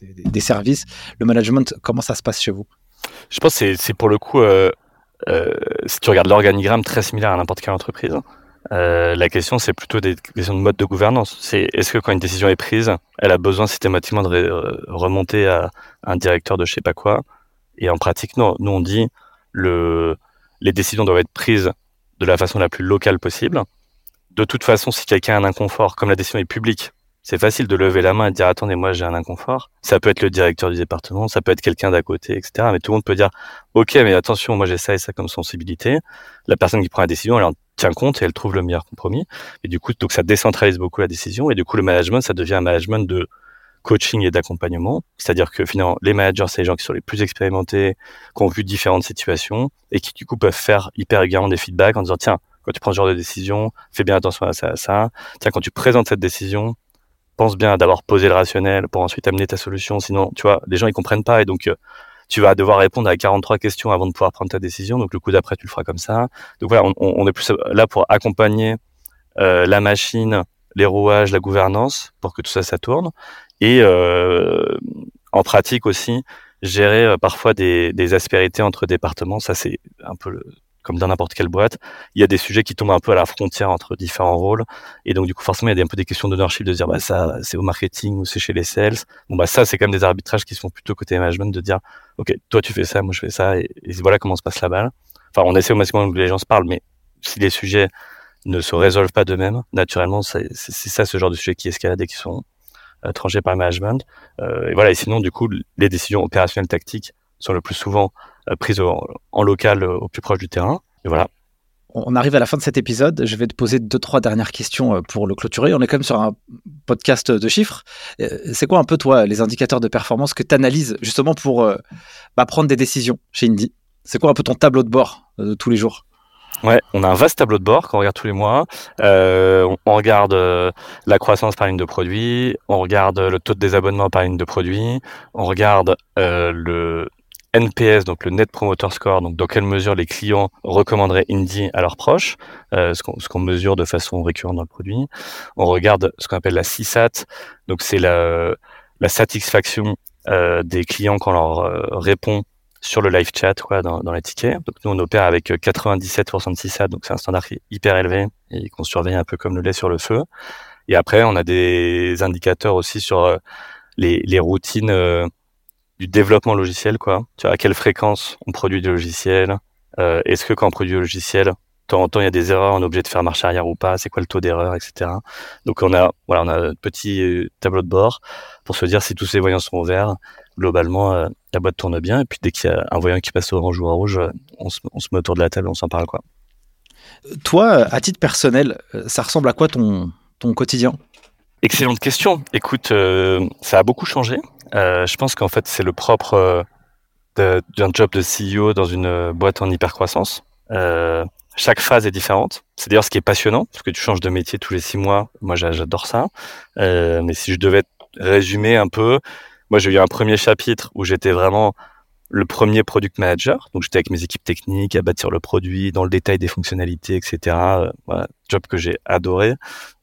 des, services. Le management, comment ça se passe chez vous? Je pense que c'est pour le coup, euh, si tu regardes l'organigramme, très similaire à n'importe quelle entreprise. la question, c'est plutôt des questions de mode de gouvernance. C'est est-ce que quand une décision est prise, elle a besoin systématiquement de remonter à un directeur de je sais pas quoi? Et en pratique, non. Nous, on dit le, les décisions doivent être prises de la façon la plus locale possible. De toute façon, si quelqu'un a un inconfort, comme la décision est publique, c'est facile de lever la main et de dire attendez, moi j'ai un inconfort. Ça peut être le directeur du département, ça peut être quelqu'un d'à côté, etc. Mais tout le monde peut dire ok, mais attention, moi j'ai ça et ça comme sensibilité. La personne qui prend la décision, elle en tient compte et elle trouve le meilleur compromis. Et du coup, donc ça décentralise beaucoup la décision. Et du coup, le management, ça devient un management de coaching et d'accompagnement. C'est-à-dire que finalement, les managers, c'est les gens qui sont les plus expérimentés, qui ont vu différentes situations et qui du coup peuvent faire hyper régulièrement des feedbacks en disant tiens, quand tu prends ce genre de décision, fais bien attention à ça, à ça. Tiens, quand tu présentes cette décision, pense bien d'avoir posé le rationnel pour ensuite amener ta solution. Sinon, tu vois, les gens ils comprennent pas et donc euh, tu vas devoir répondre à 43 questions avant de pouvoir prendre ta décision. Donc le coup d'après, tu le feras comme ça. Donc voilà, on, est plus là pour accompagner euh, la machine, les rouages, la gouvernance, pour que tout ça, ça tourne et euh, en pratique aussi gérer parfois des, aspérités entre départements. Ça, c'est un peu comme dans n'importe quelle boîte. Il y a des sujets qui tombent un peu à la frontière entre différents rôles. Et donc, du coup, forcément, il y a un peu des questions d'ownership de dire, bah, ça, c'est au marketing ou c'est chez les sales. Bon, bah, ça, c'est quand même des arbitrages qui se font plutôt côté management de dire, OK, toi, tu fais ça, moi, je fais ça. Et, voilà comment se passe la balle. Enfin, on essaie au maximum que les gens se parlent, mais si les sujets ne se résolvent pas d'eux-mêmes, naturellement, c'est ça ce genre de sujets qui escaladent et qui sont euh, tranché par le management. Euh, et voilà. Et sinon, du coup, les décisions opérationnelles tactiques sont le plus souvent euh, prises en, local, au plus proche du terrain. Et voilà. On arrive à la fin de cet épisode. Je vais te poser deux, trois dernières questions pour le clôturer. On est quand même sur un podcast de chiffres. C'est quoi un peu, toi, les indicateurs de performance que tu analyses justement pour bah, prendre des décisions chez Indie C'est quoi un peu ton tableau de bord de tous les jours? Ouais, on a un vaste tableau de bord qu'on regarde tous les mois. Euh, on, regarde euh, la croissance par ligne de produit, on regarde le taux de désabonnement par ligne de produit, on regarde euh, le NPS, donc le Net Promoter Score, donc dans quelle mesure les clients recommanderaient Indie à leurs proches, ce qu'on mesure de façon récurrente dans le produit. On regarde ce qu'on appelle la CSAT, donc c'est la, la satisfaction des clients quand on leur répond sur le live chat quoi, dans, dans les tickets. Donc nous, on opère avec 97% euh, de CSAT, donc c'est un standard hyper élevé et qu'on surveille un peu comme le lait sur le feu. Et après, on a des indicateurs aussi sur euh, les, les routines euh, du développement logiciel. Quoi. Tu vois, à quelle fréquence on produit du logiciel euh, Est-ce que quand on produit du logiciel, de temps en temps, il y a des erreurs, on est obligé de faire marche arrière ou pas C'est quoi le taux d'erreur, etc. Donc on a, voilà, on a un petit tableau de bord pour se dire si tous ces voyants sont verts, globalement, euh, la boîte tourne bien. Et puis dès qu'il y a un voyant qui passe orange ou à rouge, euh, on se, met autour de la table, on s'en parle. quoi. Toi, à titre personnel, euh, ça ressemble à quoi ton, ton quotidien? Excellente question. Écoute, ça a beaucoup changé. Je pense qu'en fait, c'est le propre d'un job de CEO dans une boîte en hypercroissance. chaque phase est différente. C'est d'ailleurs ce qui est passionnant, parce que tu changes de métier tous les six mois. Moi, j'adore ça. mais si je devais résumer un peu, moi, j'ai eu un premier chapitre où j'étais vraiment le premier product manager. Donc, j'étais avec mes équipes techniques à bâtir le produit, dans le détail des fonctionnalités, etc. Euh, job que j'ai adoré,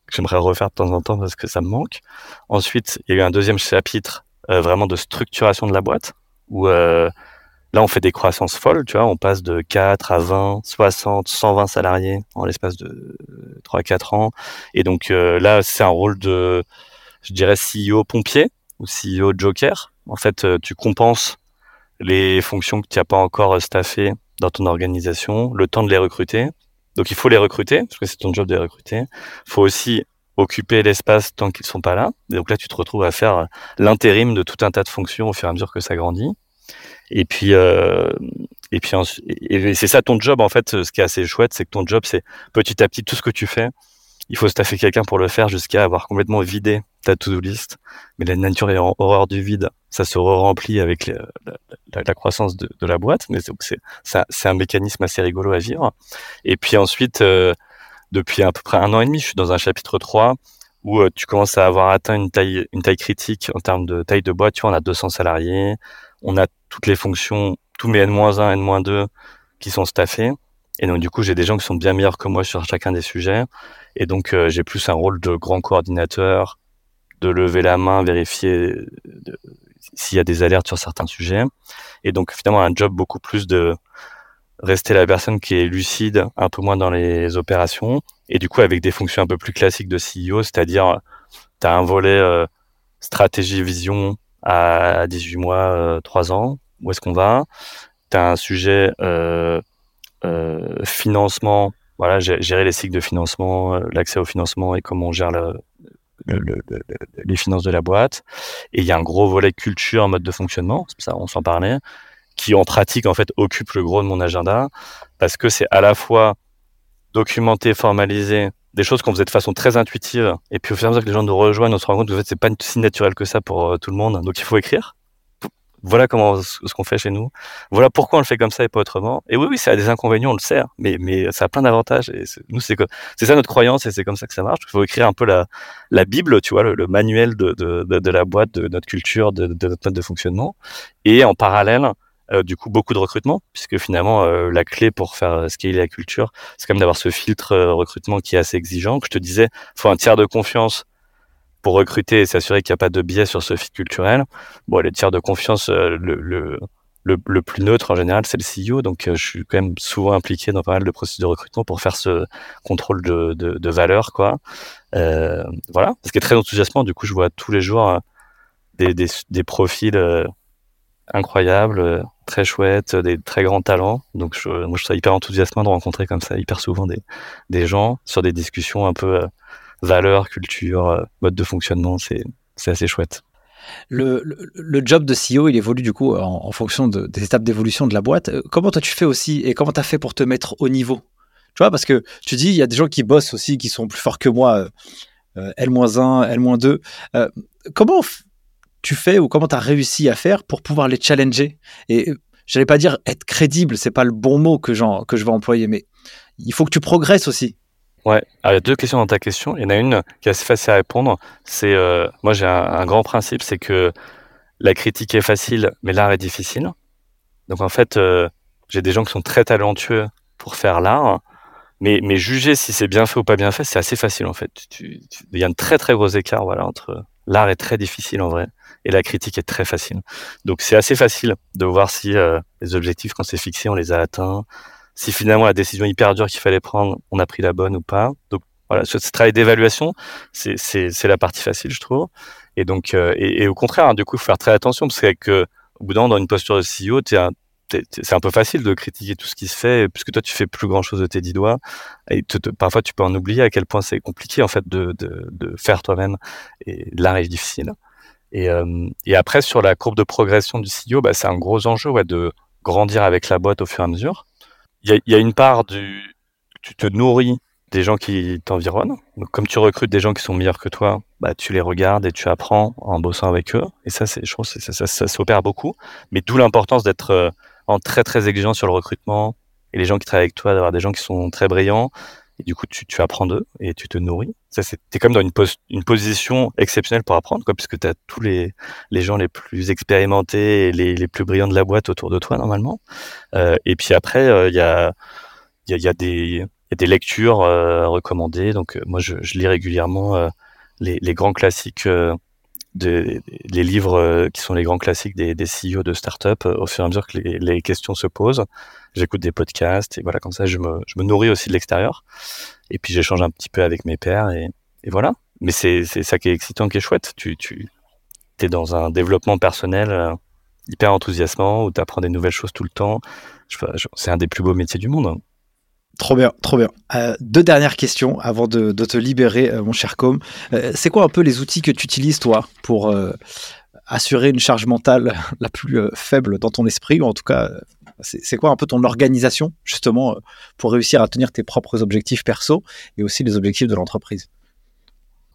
que j'aimerais refaire de temps en temps parce que ça me manque. Ensuite, il y a eu un deuxième chapitre euh, vraiment de structuration de la boîte où euh, là, on fait des croissances folles. Tu vois, on passe de 4 à 20, 60, 120 salariés en l'espace de 3-4 ans. Et donc là, c'est un rôle de, je dirais, CEO pompier ou CEO Joker. En fait, euh, tu compenses les fonctions que tu n'as pas encore euh, staffées dans ton organisation, le temps de les recruter. Donc il faut les recruter, parce que c'est ton job de les recruter. Il faut aussi occuper l'espace tant qu'ils sont pas là. Et donc là, tu te retrouves à faire l'intérim de tout un tas de fonctions au fur et à mesure que ça grandit. Et puis, euh, et puis, c'est ça ton job en fait. Ce qui est assez chouette, c'est que ton job, c'est petit à petit tout ce que tu fais, il faut staffer quelqu'un pour le faire jusqu'à avoir complètement vidé ta to-do list. Mais la nature est en horreur du vide. Ça se remplit avec la, croissance de, la boîte. Mais c'est, c'est un mécanisme assez rigolo à vivre. Et puis ensuite, euh, depuis à peu près un an et demi, je suis dans un chapitre 3 où euh, tu commences à avoir atteint une taille, critique en termes de taille de boîte. Tu vois, on a 200 salariés. On a toutes les fonctions, tous mes N-1, N-2 qui sont staffés. Et donc, du coup, j'ai des gens qui sont bien meilleurs que moi sur chacun des sujets. Et donc, euh, j'ai plus un rôle de grand coordinateur, de lever la main, vérifier s'il y a des alertes sur certains sujets. Et donc, finalement, un job beaucoup plus de rester la personne qui est lucide, un peu moins dans les opérations. Et du coup, avec des fonctions un peu plus classiques de CEO, c'est-à-dire, tu as un volet euh, stratégie, vision à 18 mois, 3 euh, ans. Où est-ce qu'on va? Tu as un sujet euh, euh, financement, voilà, gérer les cycles de financement, l'accès au financement et comment on gère le, les finances de la boîte. Et il y a un gros volet culture, mode de fonctionnement, ça on s'en parlait, qui en pratique en fait occupe le gros de mon agenda parce que c'est à la fois documenté, formalisé, des choses qu'on faisait de façon très intuitive. Et puis au fur et à mesure que les gens nous rejoignent, on se rend compte que en fait, c'est pas si naturel que ça pour euh, tout le monde. Donc il faut écrire. Voilà comment ce qu'on fait chez nous. Voilà pourquoi on le fait comme ça et pas autrement. Et oui, oui, ça a des inconvénients, on le sait, hein. mais mais ça a plein d'avantages. Et nous, c'est c'est ça notre croyance et c'est comme ça que ça marche. Il faut écrire un peu la la bible, tu vois, le, manuel de, de, de, la boîte, de notre culture, de, de notre mode de fonctionnement. Et en parallèle, euh, du coup beaucoup de recrutement, puisque finalement euh, la clé pour faire euh, scaler la culture, c'est quand même d'avoir ce filtre recrutement qui est assez exigeant. Je te disais, faut un tiers de confiance pour recruter et s'assurer qu'il n'y a pas de biais sur ce fit culturel. Bon, les tiers de confiance, le, le, le, plus neutre en général, c'est le CEO. Donc, je suis quand même souvent impliqué dans pas mal de processus de recrutement pour faire ce contrôle de, de, de valeur, quoi. Euh, voilà. Ce qui est très enthousiasmant. Du coup, je vois tous les jours des, des, des profils incroyables très chouette, des très grands talents. Donc, je, moi, je suis hyper enthousiasmant de rencontrer comme ça hyper souvent des, des gens sur des discussions un peu euh, valeurs, culture, euh, mode de fonctionnement. C'est, assez chouette. Le, le, job de CEO, il évolue du coup en, fonction de, des étapes d'évolution de la boîte. Euh, comment toi tu fais aussi et comment tu as fait pour te mettre au niveau? Tu vois, parce que tu dis, il y a des gens qui bossent aussi, qui sont plus forts que moi, L-1, L-2. comment tu fais ou comment tu as réussi à faire pour pouvoir les challenger? Et j'allais pas dire être crédible, c'est pas le bon mot que, que je vais employer, mais il faut que tu progresses aussi. Ouais, il y a deux questions dans ta question. Il y en a une qui est assez facile à répondre. C'est euh, moi j'ai un, grand principe, c'est que la critique est facile, mais l'art est difficile. Donc en fait, euh, j'ai des gens qui sont très talentueux pour faire l'art, mais, mais juger si c'est bien fait ou pas bien fait, c'est assez facile en fait. Il y a un très très gros écart voilà entre l'art est très difficile en vrai et la critique est très facile. Donc c'est assez facile de voir si euh, les objectifs quand c'est fixé, on les a atteints, si finalement la décision hyper dure qu'il fallait prendre, on a pris la bonne ou pas. Donc voilà, ce, travail d'évaluation, c'est la partie facile, je trouve. Et donc euh, et, au contraire, hein, du coup, il faut faire très attention parce que au bout d'un dans une posture de CEO, c'est un peu facile de critiquer tout ce qui se fait puisque toi tu fais plus grand chose de tes dix doigts et parfois tu peux en oublier à quel point c'est compliqué en fait de, de, de faire toi-même et l'art est difficile et, euh, et, après, sur la courbe de progression du CEO, bah, c'est un gros enjeu de grandir avec la boîte au fur et à mesure. Il y a, une part du... Tu te nourris des gens qui t'environnent. Donc, comme tu recrutes des gens qui sont meilleurs que toi, bah, tu les regardes et tu apprends en bossant avec eux. Et ça, je trouve, ça, ça, s'opère beaucoup. Mais d'où l'importance d'être euh, très, très exigeant sur le recrutement et les gens qui travaillent avec toi, d'avoir des gens qui sont très brillants et du coup, tu, tu apprends d'eux et tu te nourris. Ça, c'est, comme dans une, une position exceptionnelle pour apprendre, quoi, puisque tu as tous les, les gens les plus expérimentés et les, les plus brillants de la boîte autour de toi, normalement. Euh, et puis après, euh, il y, a, y, a, y, a des, y a des lectures euh, recommandées. Donc, euh, moi, je, je, lis régulièrement euh, les, les, grands classiques des, les livres qui sont les grands classiques des, des CEO de start-up au fur et à mesure que les, les questions se posent j'écoute des podcasts et voilà, comme ça, je me, je me nourris aussi de l'extérieur. Et puis j'échange un petit peu avec mes pairs et, et voilà. Mais c'est ça qui est excitant, qui est chouette. Tu, tu es dans un développement personnel euh, hyper enthousiasmant où tu apprends des nouvelles choses tout le temps. C'est un des plus beaux métiers du monde. Trop bien, trop bien. Euh, deux dernières questions avant de, de te libérer, euh, mon cher Com. Euh, c'est quoi un peu les outils que tu utilises, toi, pour euh, assurer une charge mentale la plus faible dans ton esprit, ou en tout cas c'est quoi un peu ton organisation, justement, euh, pour réussir à tenir tes propres objectifs perso et aussi les objectifs de l'entreprise?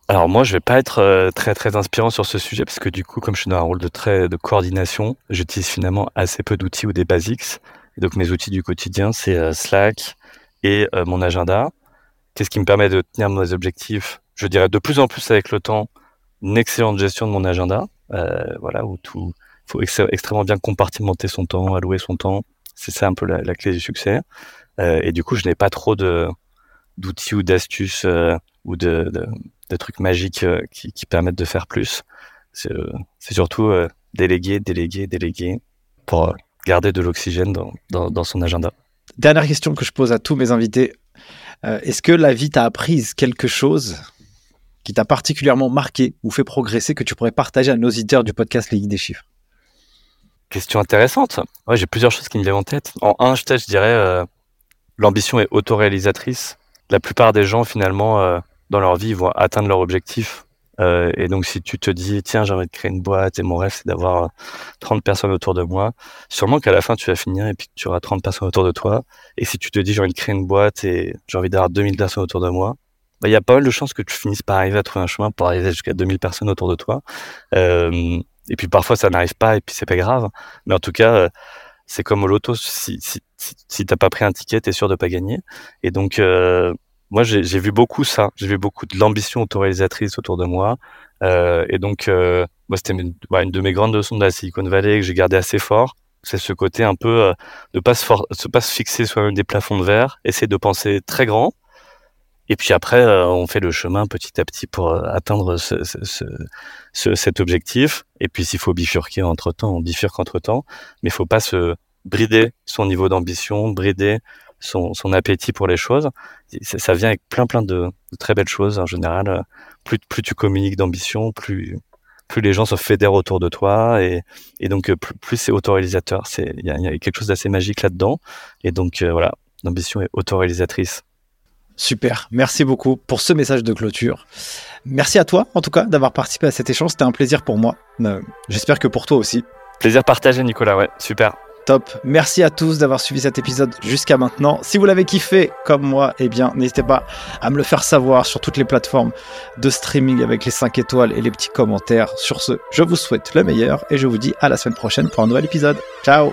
Alors moi, je vais pas être très très inspirant sur ce sujet parce que du coup, comme je suis dans un rôle de très de coordination, j'utilise finalement assez peu d'outils ou des basics. Et donc mes outils du quotidien, c'est euh, Slack et mon agenda. Qu'est-ce qui me permet de tenir mes objectifs Je dirais de plus en plus avec le temps, une excellente gestion de mon agenda. voilà, où tout, faut extrêmement bien compartimenter son temps, allouer son temps c'est ça un peu la, clé du succès. et du coup, je n'ai pas trop de d'outils ou d'astuces ou de, de, trucs magiques qui, qui, permettent de faire plus. C'est surtout déléguer, déléguer, déléguer pour garder de l'oxygène dans, dans, dans, son agenda. Dernière question que je pose à tous mes invités. Est-ce que la vie t'a appris quelque chose qui t'a particulièrement marqué ou fait progresser que tu pourrais partager à nos auditeurs du podcast Guides des Chiffres? Question intéressante. J'ai plusieurs choses qui me viennent en tête. En un, je, je dirais, euh, l'ambition est autoréalisatrice. La plupart des gens, finalement, euh, dans leur vie, vont atteindre leur objectif. Euh, et donc, si tu te dis, tiens, j'ai envie de créer une boîte et mon rêve, c'est d'avoir 30 personnes autour de moi, sûrement qu'à la fin, tu vas finir et puis tu auras 30 personnes autour de toi. Et si tu te dis, j'ai envie de créer une boîte et j'ai envie d'avoir 2000 personnes autour de moi, bah, il y a pas mal de chances que tu finisses par arriver à trouver un chemin pour arriver jusqu'à 2000 personnes autour de toi. Euh, et puis parfois ça n'arrive pas et puis c'est pas grave. Mais en tout cas, euh, c'est comme au loto, si, si, si, t'as pas pris un ticket, t'es sûr de pas gagner. Et donc, euh, moi j'ai vu beaucoup ça. J'ai vu beaucoup de l'ambition autoréalisatrice autour de moi. Euh, et donc, euh, moi c'était une, une, de mes grandes leçons de la Silicon Valley que j'ai gardé assez fort. C'est ce côté un peu de pas se, se pas se fixer sur des plafonds de verre, essayer de penser très grand et puis après, euh, on fait le chemin petit à petit pour euh, atteindre ce, ce, ce, cet objectif. Et puis s'il faut bifurquer entre temps, on bifurque entre temps. Mais il faut pas se brider son niveau d'ambition, brider son, son, appétit pour les choses. Ça, vient avec plein plein de, très belles choses en général. Plus, plus tu communiques d'ambition, plus plus les gens se fédèrent autour de toi et, et donc plus, plus c'est autoréalisateur. C'est il y a, y a, quelque chose d'assez magique là-dedans. Et donc euh, voilà, l'ambition est autoréalisatrice. Super, merci beaucoup pour ce message de clôture. Merci à toi, en tout cas, d'avoir participé à cet échange. C'était un plaisir pour moi. Euh, j'espère que pour toi aussi. Plaisir partagé, Nicolas. Ouais, super. Merci à tous d'avoir suivi cet épisode jusqu'à maintenant. Si vous l'avez kiffé comme moi, eh bien, n'hésitez pas à me le faire savoir sur toutes les plateformes de streaming avec les 5 étoiles et les petits commentaires. Sur ce, je vous souhaite le meilleur et je vous dis à la semaine prochaine pour un nouvel épisode. Ciao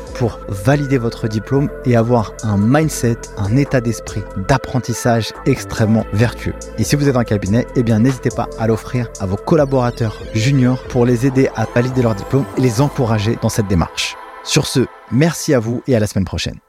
pour valider votre diplôme et avoir un mindset, un état d'esprit d'apprentissage extrêmement vertueux. Et si vous êtes un cabinet, eh bien n'hésitez pas à l'offrir à vos collaborateurs juniors pour les aider à valider leur diplôme et les encourager dans cette démarche. Sur ce, merci à vous et à la semaine prochaine.